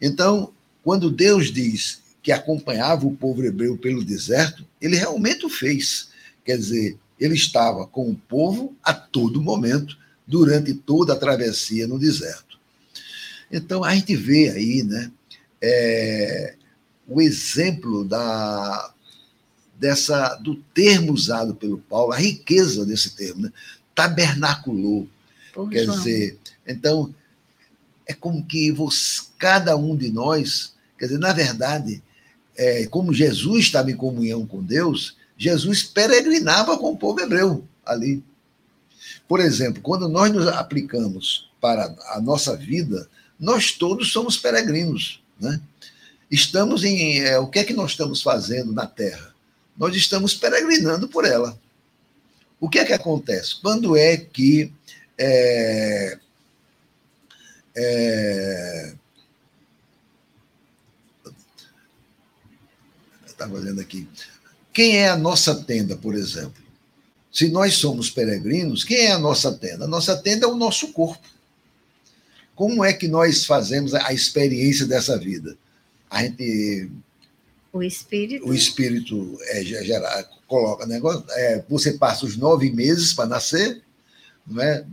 Então, quando Deus diz que acompanhava o povo hebreu pelo deserto, ele realmente o fez. Quer dizer, ele estava com o povo a todo momento, durante toda a travessia no deserto. Então, a gente vê aí né, é, o exemplo da, dessa do termo usado pelo Paulo, a riqueza desse termo, né? tabernaculou. Quer João. dizer, então, é como que você, cada um de nós, quer dizer, na verdade, é, como Jesus estava em comunhão com Deus, Jesus peregrinava com o povo hebreu ali. Por exemplo, quando nós nos aplicamos para a nossa vida, nós todos somos peregrinos, né? Estamos em é, o que é que nós estamos fazendo na Terra? nós estamos peregrinando por ela. O que é que acontece? Quando é que. É, é, estava olhando aqui. Quem é a nossa tenda, por exemplo? Se nós somos peregrinos, quem é a nossa tenda? A nossa tenda é o nosso corpo. Como é que nós fazemos a experiência dessa vida? A gente O espírito. O espírito é, gera, coloca negócio. É, você passa os nove meses para nascer, não é?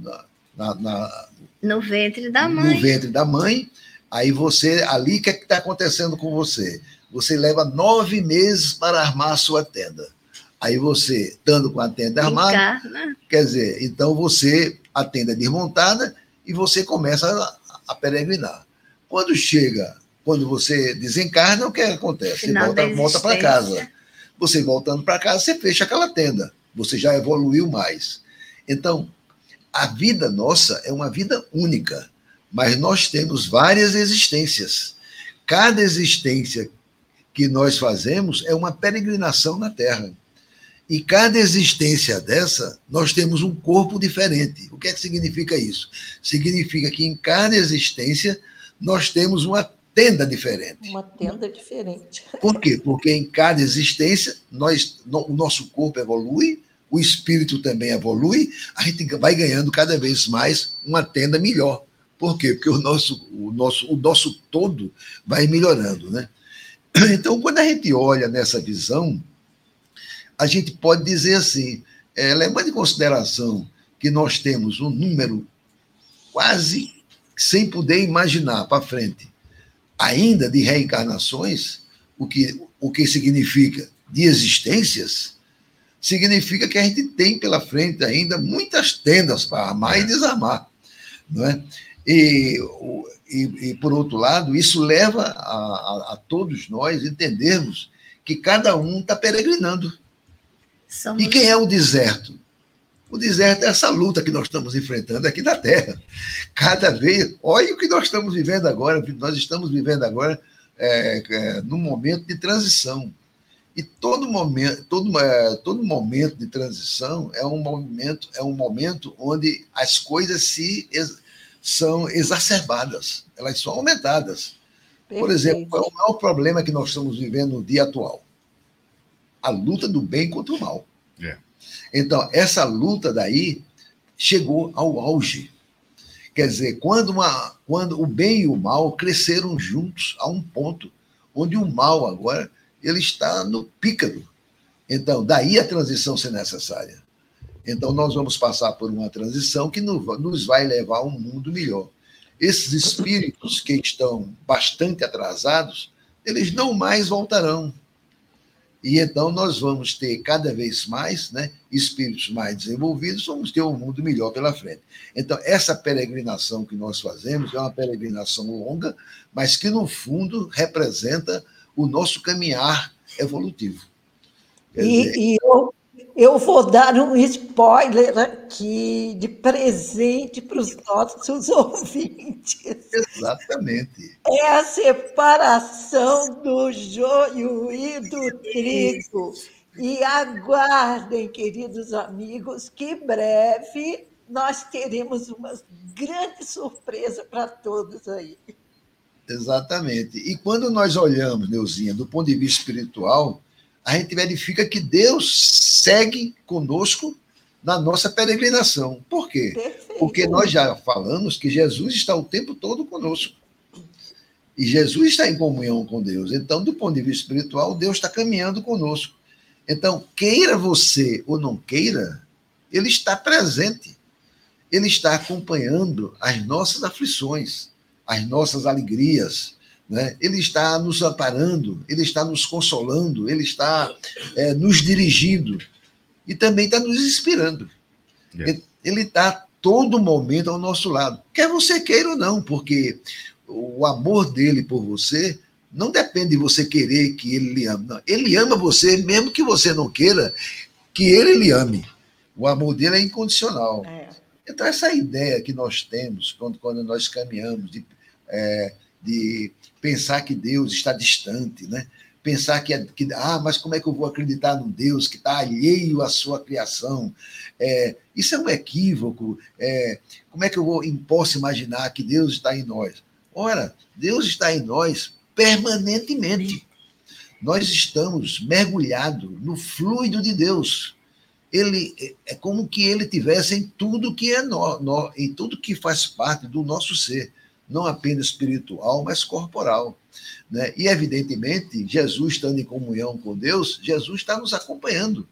Na, na, no ventre da mãe. No ventre da mãe. Aí você, ali, o que é está acontecendo com você? Você leva nove meses para armar a sua tenda. Aí você, estando com a tenda armada, Encarna. quer dizer, então você, a tenda é desmontada e você começa a, a peregrinar. Quando chega, quando você desencarna, o que acontece? Final você volta, volta para casa. Você voltando para casa, você fecha aquela tenda. Você já evoluiu mais. Então, a vida nossa é uma vida única, mas nós temos várias existências. Cada existência que nós fazemos é uma peregrinação na Terra. E cada existência dessa, nós temos um corpo diferente. O que é que significa isso? Significa que em cada existência nós temos uma tenda diferente. Uma tenda diferente. Por quê? Porque em cada existência nós, o nosso corpo evolui, o espírito também evolui, a gente vai ganhando cada vez mais uma tenda melhor. Por quê? Porque o nosso, o nosso, o nosso todo vai melhorando, né? (clears throat) Então, quando a gente olha nessa visão, a gente pode dizer assim, é, levando em consideração que nós temos um número quase sem poder imaginar para frente, ainda de reencarnações, o que, o que significa de existências, significa que a gente tem pela frente ainda muitas tendas para armar e é. desarmar. Não é? E, e, e, por outro lado, isso leva a, a, a todos nós entendermos que cada um está peregrinando. Somos... E quem é o deserto? O deserto é essa luta que nós estamos enfrentando aqui na Terra. Cada vez, olha o que nós estamos vivendo agora, nós estamos vivendo agora é, é, num momento de transição. E todo momento, todo, é, todo momento de transição é um momento, é um momento onde as coisas se ex, são exacerbadas, elas são aumentadas. Perfeito. Por exemplo, qual é o maior problema que nós estamos vivendo no dia atual? a luta do bem contra o mal. É. Então, essa luta daí chegou ao auge. Quer dizer, quando, uma, quando o bem e o mal cresceram juntos a um ponto onde o mal agora ele está no pícaro. Então, daí a transição ser necessária. Então, nós vamos passar por uma transição que nos vai levar a um mundo melhor. Esses espíritos que estão bastante atrasados, eles não mais voltarão. E então nós vamos ter cada vez mais né, espíritos mais desenvolvidos, vamos ter um mundo melhor pela frente. Então, essa peregrinação que nós fazemos é uma peregrinação longa, mas que, no fundo, representa o nosso caminhar evolutivo. E, dizer, e eu eu vou dar um spoiler aqui de presente para os nossos (laughs) ouvintes. Exatamente. É a separação do joio e do trigo. E aguardem, queridos amigos, que breve nós teremos uma grande surpresa para todos aí. Exatamente. E quando nós olhamos, Neuzinha, do ponto de vista espiritual, a gente verifica que Deus segue conosco na nossa peregrinação. Por quê? Perfeito. Porque nós já falamos que Jesus está o tempo todo conosco. E Jesus está em comunhão com Deus. Então, do ponto de vista espiritual, Deus está caminhando conosco. Então, queira você ou não queira, Ele está presente. Ele está acompanhando as nossas aflições, as nossas alegrias, né? Ele está nos amparando, ele está nos consolando, ele está é, nos dirigindo e também está nos inspirando. Yeah. Ele está todo momento ao nosso lado, quer você queira ou não, porque o amor dele por você não depende de você querer que ele lhe ame. Não. Ele ama você, mesmo que você não queira que ele lhe ame. O amor dele é incondicional. É. Então, essa ideia que nós temos quando, quando nós caminhamos de, é, de pensar que Deus está distante, né? Pensar que, que ah, mas como é que eu vou acreditar num Deus que está alheio à sua criação? É, isso é um equívoco. É, como é que eu vou, posso imaginar que Deus está em nós? Ora, Deus está em nós permanentemente. Nós estamos mergulhados no fluido de Deus. Ele é como que ele tivesse em tudo que é no, no, em tudo que faz parte do nosso ser não apenas espiritual, mas corporal. Né? E, evidentemente, Jesus estando em comunhão com Deus, Jesus está nos acompanhando.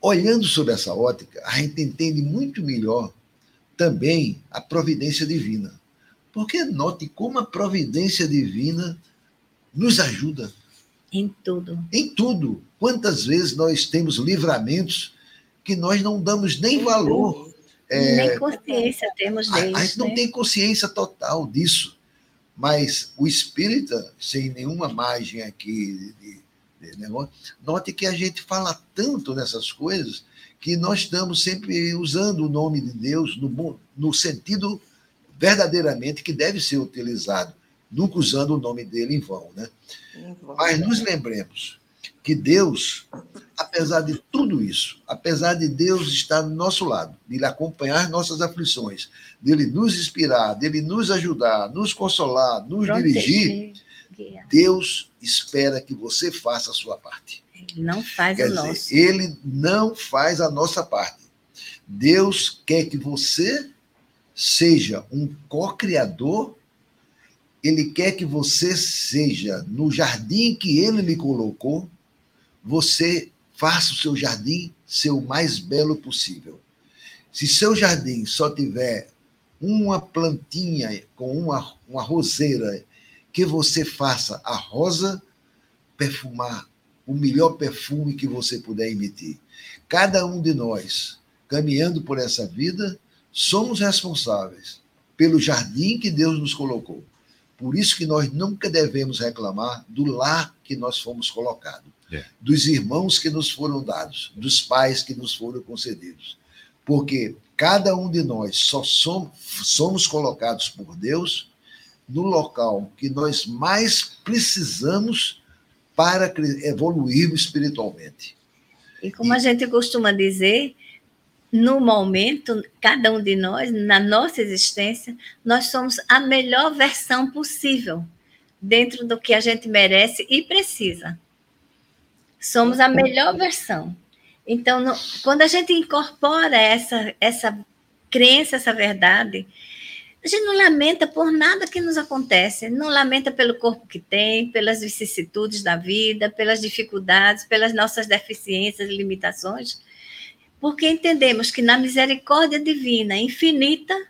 Olhando sobre essa ótica, a gente entende muito melhor também a providência divina. Porque note como a providência divina nos ajuda. Em tudo. Em tudo. Quantas vezes nós temos livramentos que nós não damos nem valor. É, nem consciência temos deles. A, a gente não né? tem consciência total disso. Mas o espírita, sem nenhuma margem aqui de, de negócio, note que a gente fala tanto nessas coisas que nós estamos sempre usando o nome de Deus no, no sentido verdadeiramente que deve ser utilizado, nunca usando o nome dele em vão. Né? Mas nos lembremos que Deus, apesar de tudo isso, apesar de Deus estar do nosso lado, de Ele acompanhar nossas aflições, dele nos inspirar, dele nos ajudar, nos consolar, nos Proteger, dirigir. Deus espera que você faça a sua parte. Ele não faz quer o dizer, nosso. Ele não faz a nossa parte. Deus quer que você seja um co-criador ele quer que você seja no jardim que ele lhe colocou, você faça o seu jardim ser o mais belo possível. Se seu jardim só tiver uma plantinha com uma, uma roseira, que você faça a rosa perfumar o melhor perfume que você puder emitir. Cada um de nós, caminhando por essa vida, somos responsáveis pelo jardim que Deus nos colocou. Por isso que nós nunca devemos reclamar do lar que nós fomos colocados, é. dos irmãos que nos foram dados, dos pais que nos foram concedidos. Porque cada um de nós só somos, somos colocados por Deus no local que nós mais precisamos para evoluirmos espiritualmente. E como e, a gente costuma dizer, no momento, cada um de nós, na nossa existência, nós somos a melhor versão possível dentro do que a gente merece e precisa. Somos a melhor versão. Então, quando a gente incorpora essa, essa crença, essa verdade, a gente não lamenta por nada que nos acontece, não lamenta pelo corpo que tem, pelas vicissitudes da vida, pelas dificuldades, pelas nossas deficiências e limitações porque entendemos que na misericórdia divina infinita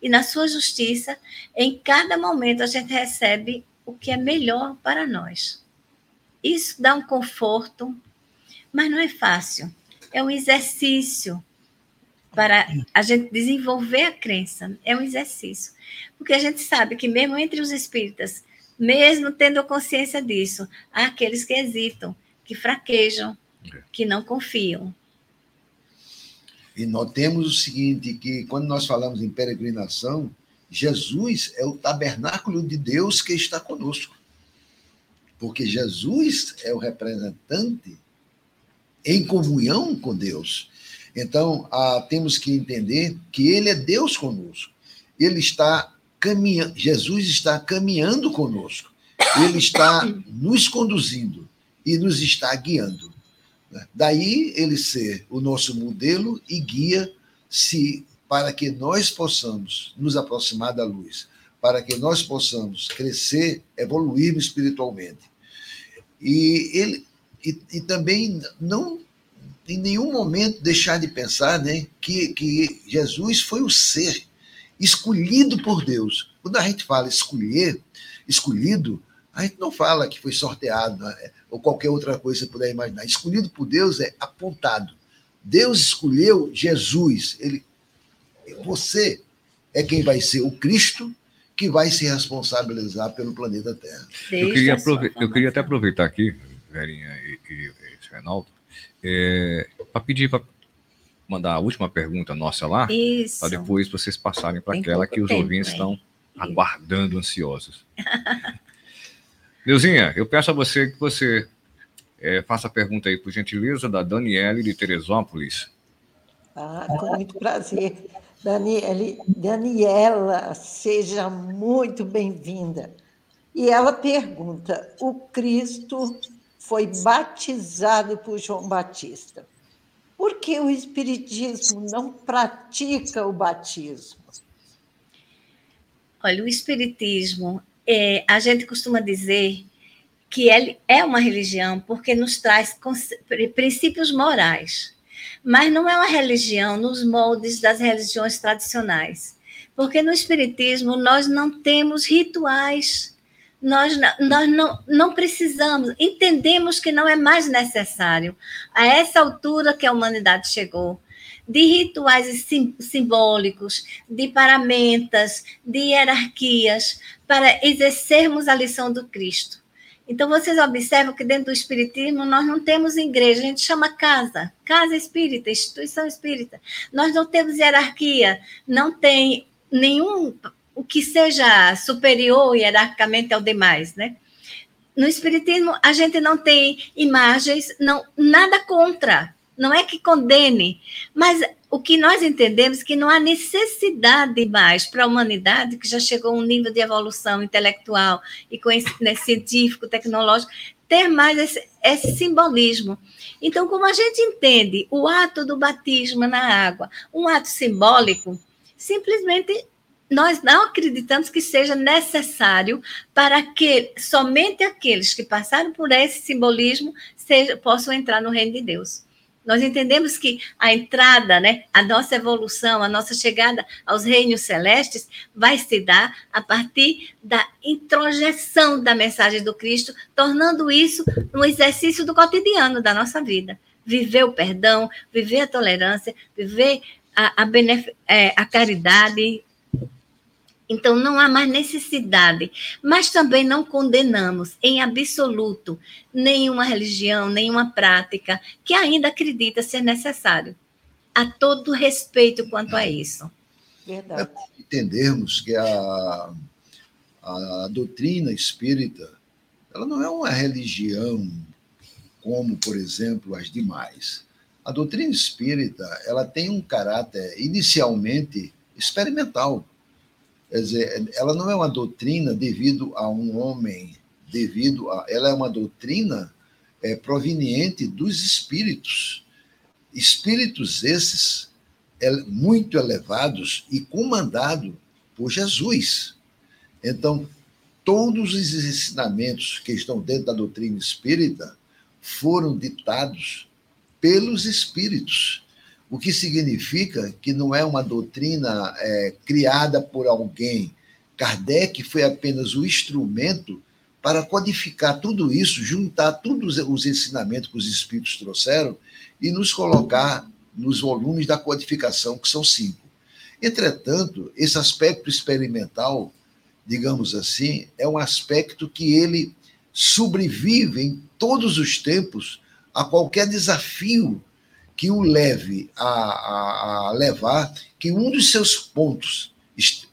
e na sua justiça, em cada momento a gente recebe o que é melhor para nós. Isso dá um conforto, mas não é fácil. É um exercício para a gente desenvolver a crença. É um exercício. Porque a gente sabe que, mesmo entre os espíritas, mesmo tendo consciência disso, há aqueles que hesitam, que fraquejam, que não confiam. E notemos o seguinte, que quando nós falamos em peregrinação, Jesus é o tabernáculo de Deus que está conosco. Porque Jesus é o representante em comunhão com Deus. Então, ah, temos que entender que ele é Deus conosco. Ele está caminhando, Jesus está caminhando conosco. Ele está nos conduzindo e nos está guiando. Né? Daí ele ser o nosso modelo e guia se para que nós possamos nos aproximar da luz, para que nós possamos crescer, evoluir espiritualmente. E ele e, e também não em nenhum momento deixar de pensar né, que, que Jesus foi o ser escolhido por Deus. Quando a gente fala escolher, escolhido, a gente não fala que foi sorteado né, ou qualquer outra coisa que você puder imaginar. Escolhido por Deus é apontado. Deus escolheu Jesus. Ele, você é quem vai ser o Cristo que vai se responsabilizar pelo planeta Terra. Eu queria, eu queria até aproveitar aqui, Verinha e, e, e Reinaldo, é, para pedir para mandar a última pergunta nossa lá, para depois vocês passarem para aquela que os tempo, ouvintes estão aguardando ansiosos. (laughs) Neuzinha, eu peço a você que você é, faça a pergunta aí, por gentileza, da Daniele de Teresópolis. Ah, com muito prazer. Daniele, Daniela, seja muito bem-vinda. E ela pergunta: o Cristo foi batizado por João Batista. Por que o Espiritismo não pratica o batismo? Olha, o Espiritismo, é, a gente costuma dizer que ele é uma religião porque nos traz princípios morais, mas não é uma religião nos moldes das religiões tradicionais, porque no Espiritismo nós não temos rituais, nós, nós não, não precisamos, entendemos que não é mais necessário, a essa altura que a humanidade chegou, de rituais sim, simbólicos, de paramentas, de hierarquias, para exercermos a lição do Cristo. Então, vocês observam que dentro do Espiritismo nós não temos igreja, a gente chama casa, casa espírita, instituição espírita. Nós não temos hierarquia, não tem nenhum o que seja superior hierarquicamente ao demais, né? No Espiritismo, a gente não tem imagens, não, nada contra, não é que condene, mas o que nós entendemos que não há necessidade mais para a humanidade, que já chegou a um nível de evolução intelectual e né, científico, tecnológico, ter mais esse, esse, simbolismo. Então, como a gente entende o ato do batismo na água, um ato simbólico, simplesmente nós não acreditamos que seja necessário para que somente aqueles que passaram por esse simbolismo seja, possam entrar no reino de Deus. Nós entendemos que a entrada, né, a nossa evolução, a nossa chegada aos reinos celestes vai se dar a partir da introjeção da mensagem do Cristo, tornando isso um exercício do cotidiano da nossa vida. Viver o perdão, viver a tolerância, viver a, a, é, a caridade, então, não há mais necessidade, mas também não condenamos em absoluto nenhuma religião, nenhuma prática que ainda acredita ser necessário. Há todo respeito quanto a isso. Verdade. É entendermos que a, a doutrina espírita ela não é uma religião como, por exemplo, as demais. A doutrina espírita ela tem um caráter inicialmente experimental. Quer dizer, ela não é uma doutrina devido a um homem, devido a. Ela é uma doutrina é, proveniente dos espíritos. Espíritos esses é, muito elevados e comandados por Jesus. Então, todos os ensinamentos que estão dentro da doutrina espírita foram ditados pelos espíritos o que significa que não é uma doutrina é, criada por alguém. Kardec foi apenas o instrumento para codificar tudo isso, juntar todos os ensinamentos que os espíritos trouxeram e nos colocar nos volumes da codificação, que são cinco. Entretanto, esse aspecto experimental, digamos assim, é um aspecto que ele sobrevive em todos os tempos a qualquer desafio que o leve a, a, a levar que um dos seus pontos,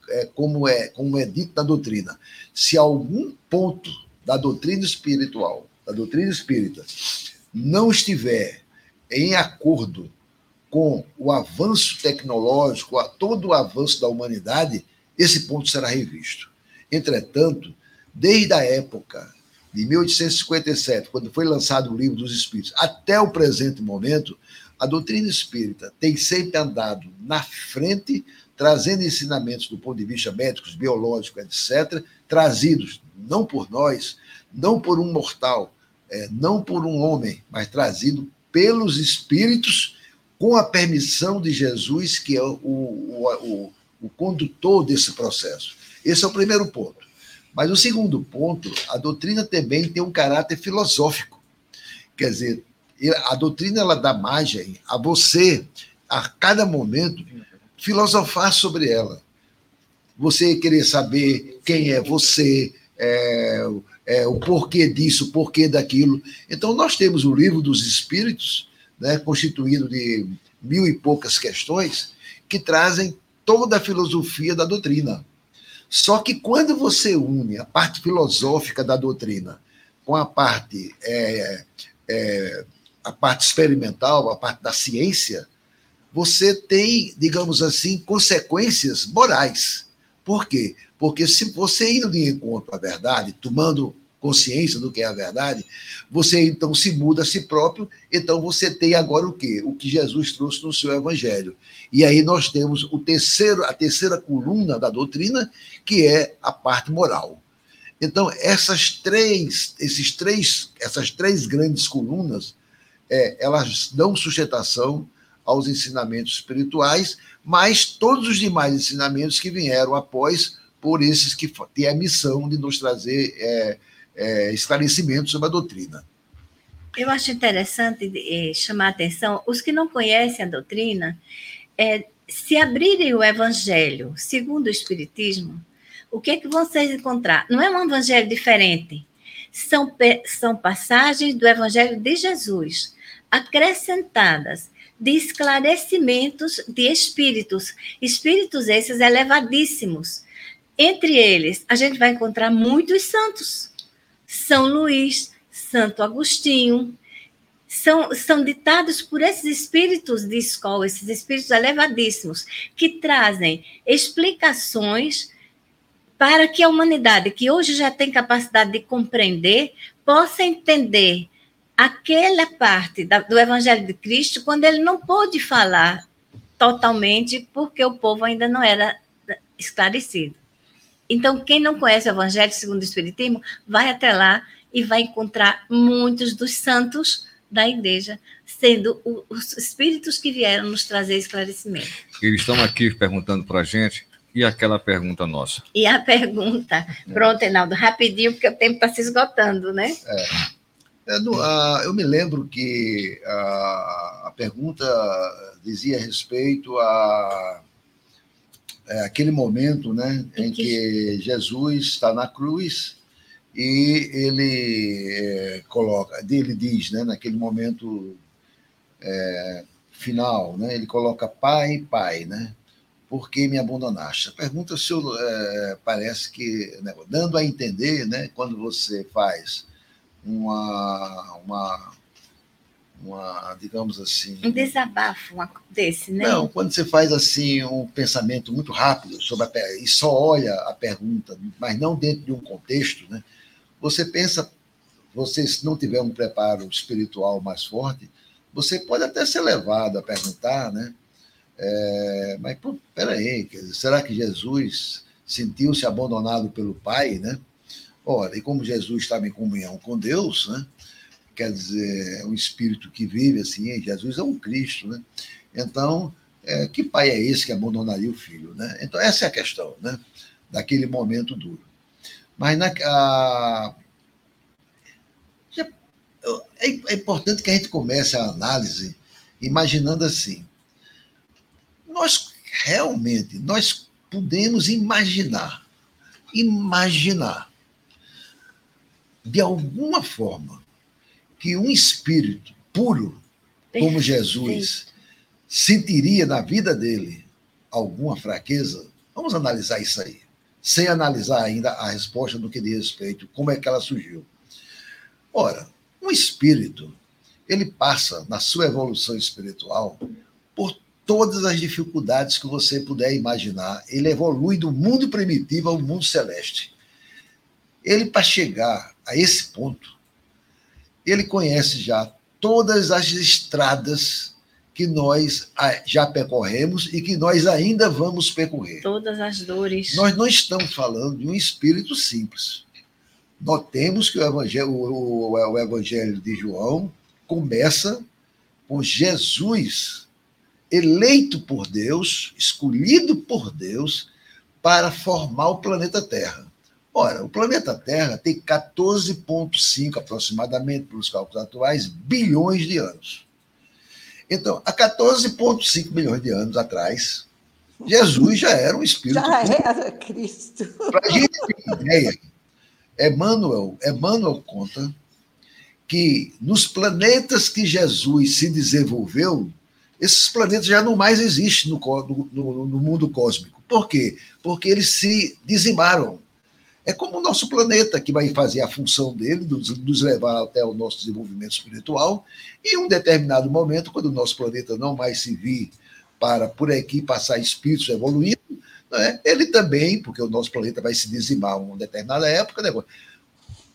é, como, é, como é dito na doutrina, se algum ponto da doutrina espiritual, da doutrina espírita, não estiver em acordo com o avanço tecnológico, todo o avanço da humanidade, esse ponto será revisto. Entretanto, desde a época de 1857, quando foi lançado o Livro dos Espíritos, até o presente momento, a doutrina espírita tem sempre andado na frente, trazendo ensinamentos do ponto de vista médicos, biológicos, etc., trazidos não por nós, não por um mortal, é, não por um homem, mas trazido pelos espíritos, com a permissão de Jesus, que é o, o, o, o condutor desse processo. Esse é o primeiro ponto. Mas o segundo ponto, a doutrina também tem um caráter filosófico. Quer dizer, a doutrina ela dá margem a você, a cada momento, filosofar sobre ela. Você querer saber quem é você, é, é, o porquê disso, o porquê daquilo. Então, nós temos o livro dos Espíritos, né, constituído de mil e poucas questões, que trazem toda a filosofia da doutrina. Só que quando você une a parte filosófica da doutrina com a parte é, é, a parte experimental, a parte da ciência, você tem, digamos assim, consequências morais. Por quê? Porque se você indo de encontro à verdade, tomando consciência do que é a verdade, você então se muda a si próprio, então você tem agora o quê? O que Jesus trouxe no seu evangelho. E aí nós temos o terceiro, a terceira coluna da doutrina, que é a parte moral. Então, essas três, esses três, essas três grandes colunas, é, elas dão sustentação aos ensinamentos espirituais, mas todos os demais ensinamentos que vieram após, por esses que têm a missão de nos trazer é, é, esclarecimentos sobre a doutrina. Eu acho interessante é, chamar a atenção, os que não conhecem a doutrina, é, se abrirem o Evangelho segundo o Espiritismo, o que é que vocês encontrar? Não é um Evangelho diferente, são, são passagens do Evangelho de Jesus, acrescentadas de esclarecimentos de espíritos, espíritos esses elevadíssimos. Entre eles, a gente vai encontrar muitos santos. São Luís, Santo Agostinho, são, são ditados por esses espíritos de escola, esses espíritos elevadíssimos, que trazem explicações para que a humanidade, que hoje já tem capacidade de compreender, possa entender aquela parte da, do Evangelho de Cristo quando ele não pôde falar totalmente, porque o povo ainda não era esclarecido. Então, quem não conhece o Evangelho segundo o Espiritismo, vai até lá e vai encontrar muitos dos santos da igreja, sendo os espíritos que vieram nos trazer esclarecimento. Eles estão aqui perguntando para a gente, e aquela pergunta nossa? E a pergunta, pronto, Reinaldo, rapidinho, porque o tempo está se esgotando, né? É. É, eu me lembro que a, a pergunta dizia respeito a é, aquele momento né, em que Jesus está na cruz e ele é, coloca, ele diz, né, naquele momento é, final, né, ele coloca pai, pai, né? Por que me abandonaste? A pergunta se eu, é, parece que, né, dando a entender, né, quando você faz uma, uma, uma, digamos assim. Um desabafo desse, né? Não, quando você faz assim um pensamento muito rápido sobre a e só olha a pergunta, mas não dentro de um contexto, né? Você pensa, você se não tiver um preparo espiritual mais forte, você pode até ser levado a perguntar, né? É, mas pô, peraí, será que Jesus sentiu-se abandonado pelo Pai, né? Ora, e como Jesus estava em comunhão com Deus, né? quer dizer, é um espírito que vive assim, Jesus é um Cristo, né? Então, é, que pai é esse que abandonaria o filho, né? Então, essa é a questão, né? Daquele momento duro. Mas na, a, é, é importante que a gente comece a análise imaginando assim, nós realmente, nós podemos imaginar, imaginar de alguma forma, que um espírito puro como Jesus sentiria na vida dele alguma fraqueza, vamos analisar isso aí, sem analisar ainda a resposta do que diz respeito, como é que ela surgiu. Ora, um espírito, ele passa na sua evolução espiritual por todas as dificuldades que você puder imaginar. Ele evolui do mundo primitivo ao mundo celeste. Ele, para chegar a esse ponto, ele conhece já todas as estradas que nós ah, já percorremos e que nós ainda vamos percorrer. Todas as dores. Nós não estamos falando de um espírito simples. Notemos que o evangelho, o, o evangelho de João começa com Jesus, eleito por Deus, escolhido por Deus, para formar o planeta Terra. Ora, o planeta Terra tem 14,5 aproximadamente, pelos cálculos atuais, bilhões de anos. Então, há 14,5 bilhões de anos atrás, Jesus já era um espírito. Já era Cristo. Para a gente ter ideia, Emmanuel, Emmanuel conta que nos planetas que Jesus se desenvolveu, esses planetas já não mais existem no, no, no mundo cósmico. Por quê? Porque eles se dizimaram é como o nosso planeta, que vai fazer a função dele, nos, nos levar até o nosso desenvolvimento espiritual, e em um determinado momento, quando o nosso planeta não mais se vir para por aqui passar espíritos evoluindo, né, ele também, porque o nosso planeta vai se dizimar uma determinada época, né,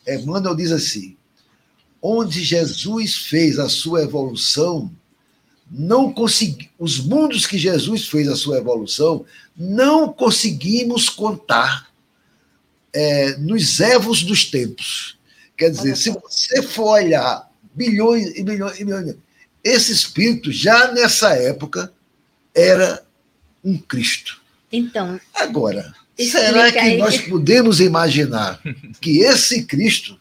Emmanuel diz assim: onde Jesus fez a sua evolução, não consegui, os mundos que Jesus fez a sua evolução, não conseguimos contar é, nos evos dos tempos. Quer dizer, se você for olhar bilhões e bilhões e bilhões, esse espírito já nessa época era um Cristo. Então. Agora, será que aí. nós podemos imaginar que esse Cristo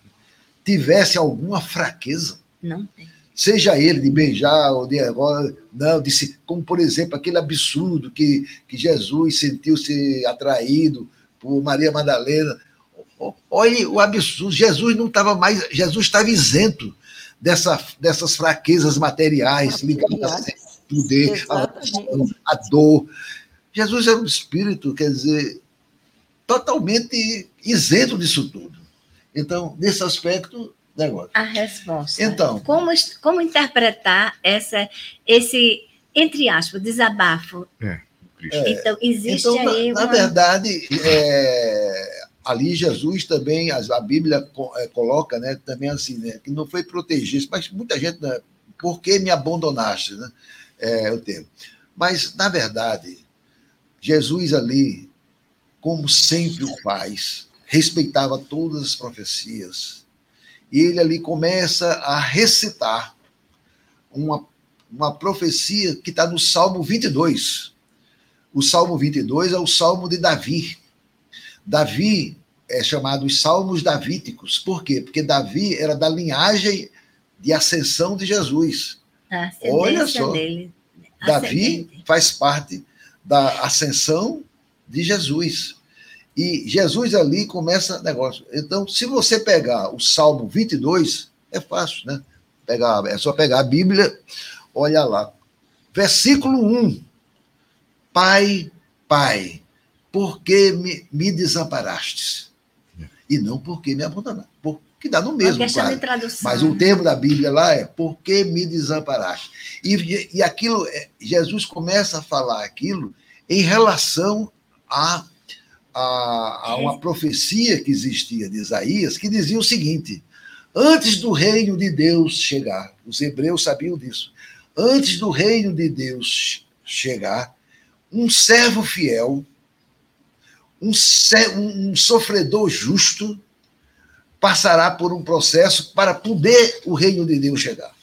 tivesse alguma fraqueza? Não tem seja ele de beijar ou de agora, não, disse, como por exemplo aquele absurdo que, que Jesus sentiu-se atraído por Maria Madalena. Olha o absurdo, Jesus não estava mais, Jesus estava isento dessa, dessas fraquezas materiais, ligadas ao poder, a, a dor. Jesus era um espírito, quer dizer, totalmente isento disso tudo. Então, nesse aspecto, negócio. A resposta. Então. Como, como interpretar essa, esse, entre aspas, desabafo? É, então, existe então, aí. Na, uma... na verdade, é, ali Jesus também, a, Bíblia é, coloca né, também assim, né, que não foi protegido, mas muita gente, né, por que me abandonaste? Né, é o termo. Mas, na verdade, Jesus ali, como sempre o faz, respeitava todas as profecias, e ele ali começa a recitar uma, uma profecia que está no Salmo 22. O Salmo 22 é o Salmo de Davi. Davi é chamado os Salmos Davíticos. Por quê? Porque Davi era da linhagem de ascensão de Jesus. Olha só. Dele. Davi faz parte da ascensão de Jesus. E Jesus ali começa negócio. Então, se você pegar o Salmo 22, é fácil, né? Pegar, é só pegar a Bíblia, olha lá. Versículo 1. Pai, Pai, por que me, me desamparastes? E não porque me abandonaste. Que dá no mesmo. Mas o termo da Bíblia lá é por que me desamparaste? E, e aquilo, é, Jesus começa a falar aquilo em relação a a, a uma profecia que existia de Isaías que dizia o seguinte: antes do reino de Deus chegar, os hebreus sabiam disso, antes do reino de Deus chegar, um servo fiel, um, um sofredor justo, passará por um processo para poder o reino de Deus chegar.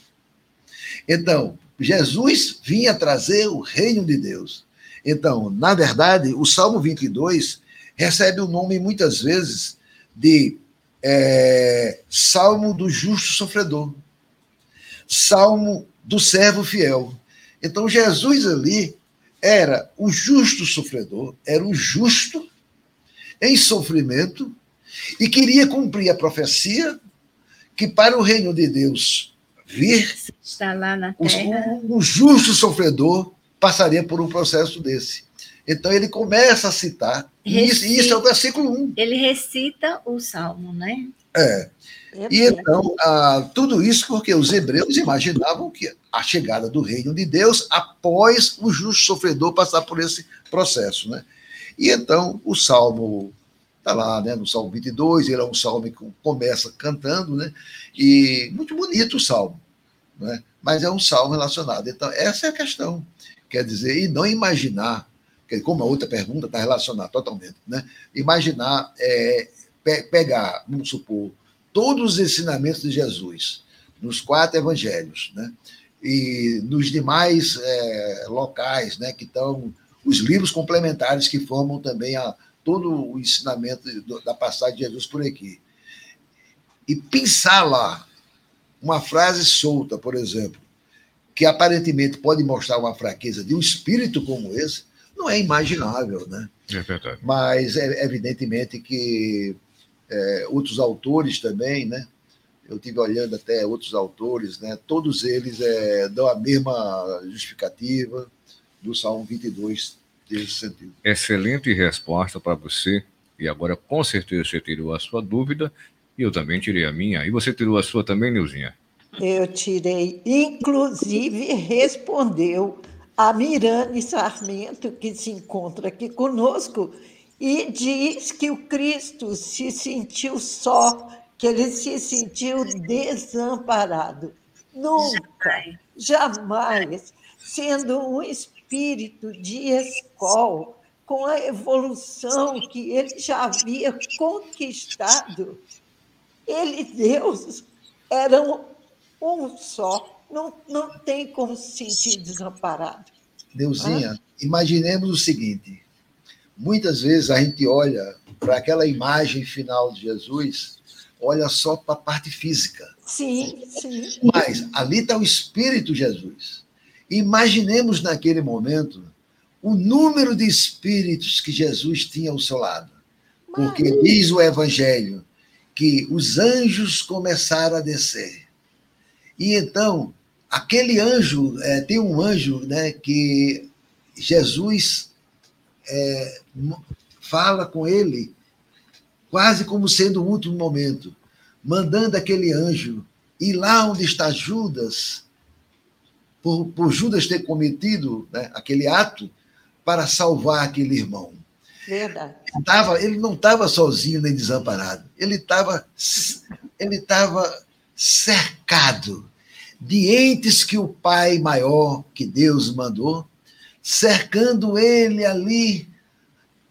Então, Jesus vinha trazer o reino de Deus. Então, na verdade, o Salmo 22 recebe o nome, muitas vezes, de é, Salmo do Justo Sofredor, Salmo do Servo Fiel. Então, Jesus ali era o justo sofredor, era o justo em sofrimento e queria cumprir a profecia que para o reino de Deus vir, está lá na terra. O, o justo sofredor passaria por um processo desse. Então ele começa a citar, recita, e isso, é o versículo 1. Ele recita o salmo, né? É. E então, ah, tudo isso porque os hebreus imaginavam que a chegada do reino de Deus após o justo sofredor passar por esse processo, né? E então, o salmo está lá, né, no salmo 22, ele é um salmo que começa cantando, né? E muito bonito o salmo, né? Mas é um salmo relacionado. Então, essa é a questão. Quer dizer, e não imaginar como a outra pergunta está relacionada totalmente, né? Imaginar, é, pe pegar, vamos supor, todos os ensinamentos de Jesus nos quatro evangelhos, né? E nos demais é, locais, né? Que estão os livros complementares que formam também a, todo o ensinamento da passagem de Jesus por aqui. E pensar lá uma frase solta, por exemplo, que aparentemente pode mostrar uma fraqueza de um espírito como esse, não é imaginável, né? É verdade. Mas é evidentemente que é, outros autores também, né? Eu tive olhando até outros autores, né? Todos eles é, dão a mesma justificativa do Salmo 22 nesse sentido. Excelente resposta para você. E agora, com certeza, você tirou a sua dúvida e eu também tirei a minha. E você tirou a sua também, Neuzinha? Eu tirei, inclusive respondeu a Mirane Sarmento, que se encontra aqui conosco, e diz que o Cristo se sentiu só que ele se sentiu desamparado. Nunca, jamais, sendo um espírito de escola, com a evolução que ele já havia conquistado, ele e Deus eram um só. Não, não tem como se sentir desamparado. Deusinha, ah? imaginemos o seguinte: muitas vezes a gente olha para aquela imagem final de Jesus, olha só para a parte física. Sim, sim. Mas ali está o Espírito Jesus. Imaginemos naquele momento o número de espíritos que Jesus tinha ao seu lado. Porque diz o Evangelho que os anjos começaram a descer. E então, aquele anjo, é, tem um anjo né, que Jesus é, fala com ele quase como sendo o último momento, mandando aquele anjo ir lá onde está Judas, por, por Judas ter cometido né, aquele ato, para salvar aquele irmão. Verdade. Ele, tava, ele não estava sozinho nem desamparado. Ele estava ele tava cercado de entes que o Pai maior, que Deus mandou, cercando ele ali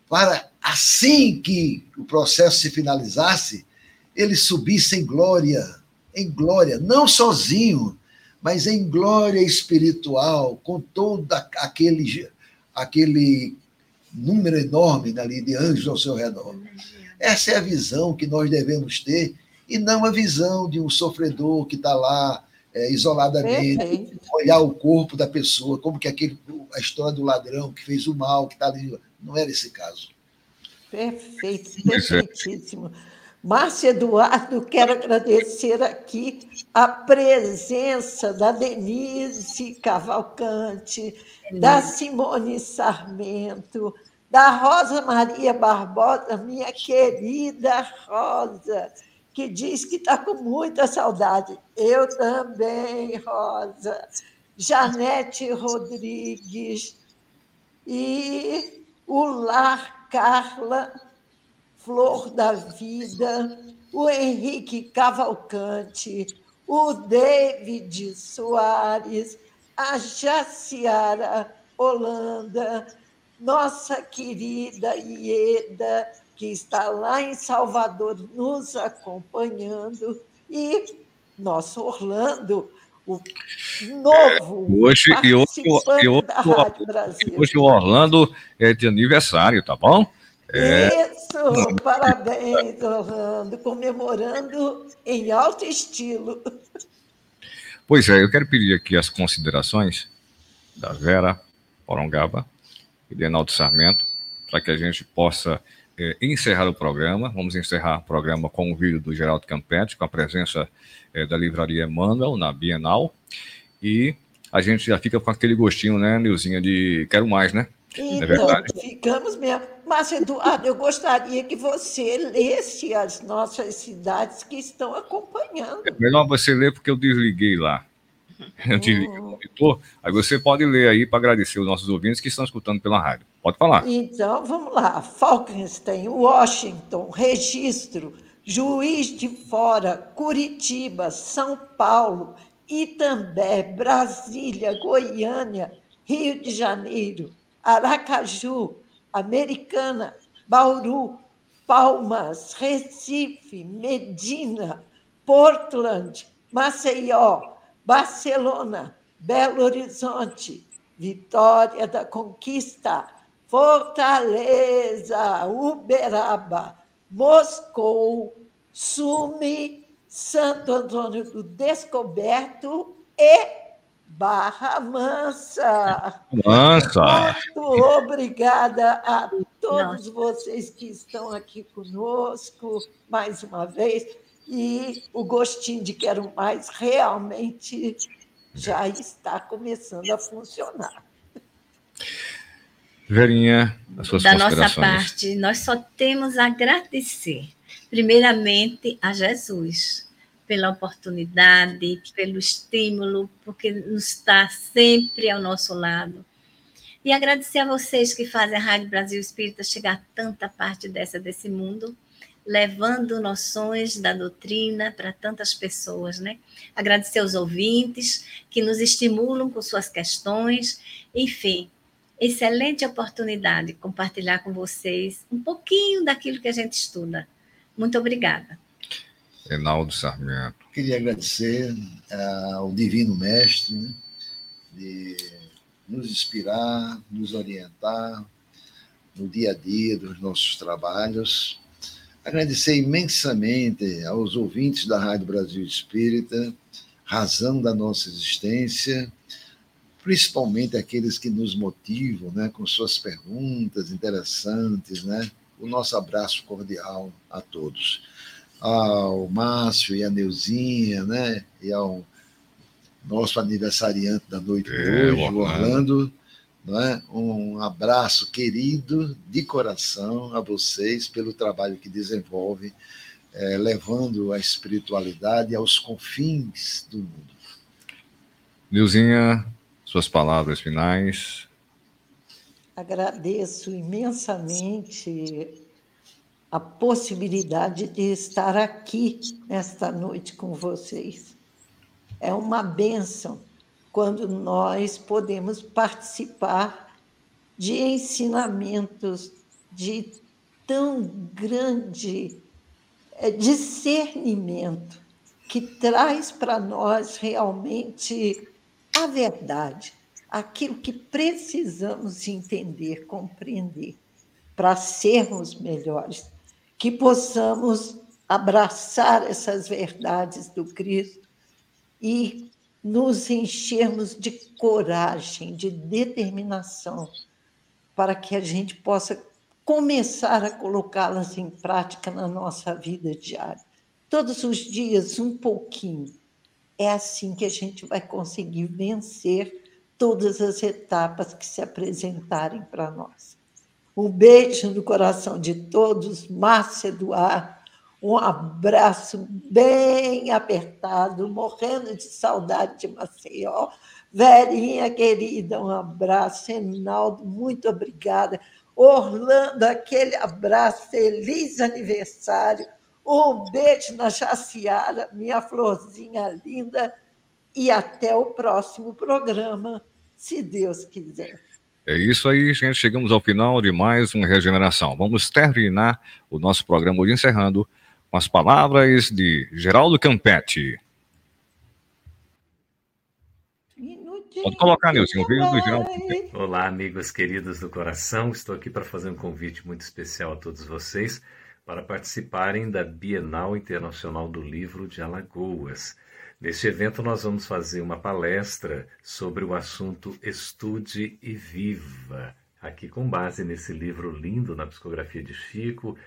para assim que o processo se finalizasse, ele subisse em glória, em glória, não sozinho, mas em glória espiritual, com todo aquele, aquele número enorme ali de anjos ao seu redor. Essa é a visão que nós devemos ter, e não a visão de um sofredor que está lá é, isoladamente, Perfeito. olhar o corpo da pessoa, como que aquele, a história do ladrão que fez o mal, que está ali. Não era esse caso. Perfeito, perfeitíssimo. Márcia Eduardo, quero agradecer aqui a presença da Denise Cavalcante, da Simone Sarmento, da Rosa Maria Barbosa, minha querida Rosa, que diz que está com muita saudade. Eu também, Rosa. Janete Rodrigues e o Lar Carla Flor da Vida, o Henrique Cavalcante, o David Soares, a Jaciara Holanda, nossa querida Ieda, que está lá em Salvador nos acompanhando, e nosso Orlando, o novo hoje, e hoje, e hoje, da Rádio Brasil. Hoje o Orlando é de aniversário, tá bom? É. Isso, parabéns, Orlando, comemorando em alto estilo. Pois é, eu quero pedir aqui as considerações da Vera Porongaba e de Enaldo Sarmento, para que a gente possa é, encerrar o programa. Vamos encerrar o programa com o vídeo do Geraldo Campete, com a presença é, da Livraria Emmanuel na Bienal. E a gente já fica com aquele gostinho, né, Nilzinha, de quero mais, né? Então, é ficamos mesmo. Mas, Eduardo, eu gostaria que você lesse as nossas cidades que estão acompanhando. É melhor você ler, porque eu desliguei lá. Eu hum. o monitor. Aí você pode ler aí para agradecer os nossos ouvintes que estão escutando pela rádio. Pode falar. Então, vamos lá. Falkenstein, Washington, Registro, Juiz de Fora, Curitiba, São Paulo, Itambé, Brasília, Goiânia, Rio de Janeiro, Aracaju, Americana, Bauru, Palmas, Recife, Medina, Portland, Maceió, Barcelona, Belo Horizonte, Vitória da Conquista, Fortaleza, Uberaba, Moscou, Sume, Santo Antônio do Descoberto e Barra Mansa. Mansa. Muito obrigada a todos vocês que estão aqui conosco mais uma vez. E o gostinho de quero mais realmente já está começando a funcionar. Verinha, as suas Da nossa parte, nós só temos a agradecer, primeiramente, a Jesus pela oportunidade, pelo estímulo, porque nos está sempre ao nosso lado. E agradecer a vocês que fazem a Rádio Brasil Espírita chegar a tanta parte dessa desse mundo. Levando noções da doutrina para tantas pessoas, né? Agradecer aos ouvintes que nos estimulam com suas questões, enfim, excelente oportunidade de compartilhar com vocês um pouquinho daquilo que a gente estuda. Muito obrigada. Reinaldo Sarmento. Queria agradecer ao Divino Mestre né, de nos inspirar, nos orientar no dia a dia dos nossos trabalhos. Agradecer imensamente aos ouvintes da Rádio Brasil Espírita, razão da nossa existência, principalmente aqueles que nos motivam, né, com suas perguntas interessantes, né? O nosso abraço cordial a todos ao Márcio e a Neuzinha, né? E ao nosso aniversariante da noite é, hoje, o Orlando. Né? Um abraço querido de coração a vocês pelo trabalho que desenvolvem, é, levando a espiritualidade aos confins do mundo. Neuzinha, suas palavras finais. Agradeço imensamente a possibilidade de estar aqui nesta noite com vocês. É uma bênção quando nós podemos participar de ensinamentos de tão grande é, discernimento que traz para nós realmente a verdade, aquilo que precisamos entender, compreender para sermos melhores que possamos abraçar essas verdades do Cristo e nos enchermos de coragem, de determinação, para que a gente possa começar a colocá-las em prática na nossa vida diária. Todos os dias, um pouquinho. É assim que a gente vai conseguir vencer todas as etapas que se apresentarem para nós. Um beijo no coração de todos, Márcia Eduardo. Um abraço bem apertado, morrendo de saudade de Maceió. Verinha querida, um abraço. Reinaldo, muito obrigada. Orlando, aquele abraço, feliz aniversário. Um beijo na Jaciara, minha florzinha linda. E até o próximo programa, se Deus quiser. É isso aí, gente. Chegamos ao final de mais uma regeneração. Vamos terminar o nosso programa hoje encerrando com as palavras de Geraldo Campetti. Pode colocar, Nilson, o vídeo do Geraldo. Olá, amigos queridos do coração. Estou aqui para fazer um convite muito especial a todos vocês para participarem da Bienal Internacional do Livro de Alagoas. Neste evento, nós vamos fazer uma palestra sobre o assunto Estude e Viva, aqui com base nesse livro lindo na psicografia de Chico.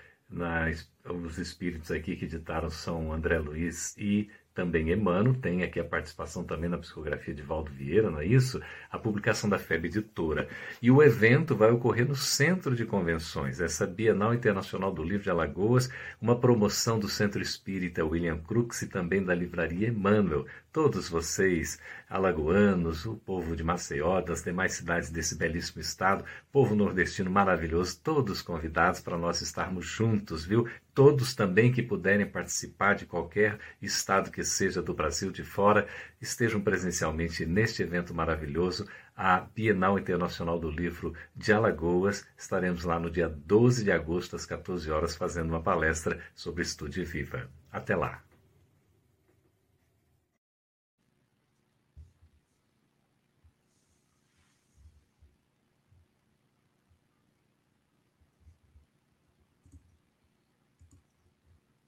Os espíritos aqui que editaram são André Luiz e também Emmanuel, tem aqui a participação também na psicografia de Valdo Vieira, não é isso? A publicação da FEB Editora. E o evento vai ocorrer no Centro de Convenções, essa Bienal Internacional do Livro de Alagoas, uma promoção do Centro Espírita William Crux e também da Livraria Emmanuel. Todos vocês, alagoanos, o povo de Maceió, das demais cidades desse belíssimo estado, povo nordestino maravilhoso, todos convidados para nós estarmos juntos, viu? Todos também que puderem participar de qualquer estado que seja do Brasil de fora, estejam presencialmente neste evento maravilhoso, a Bienal Internacional do Livro de Alagoas. Estaremos lá no dia 12 de agosto, às 14 horas, fazendo uma palestra sobre Estude Viva. Até lá!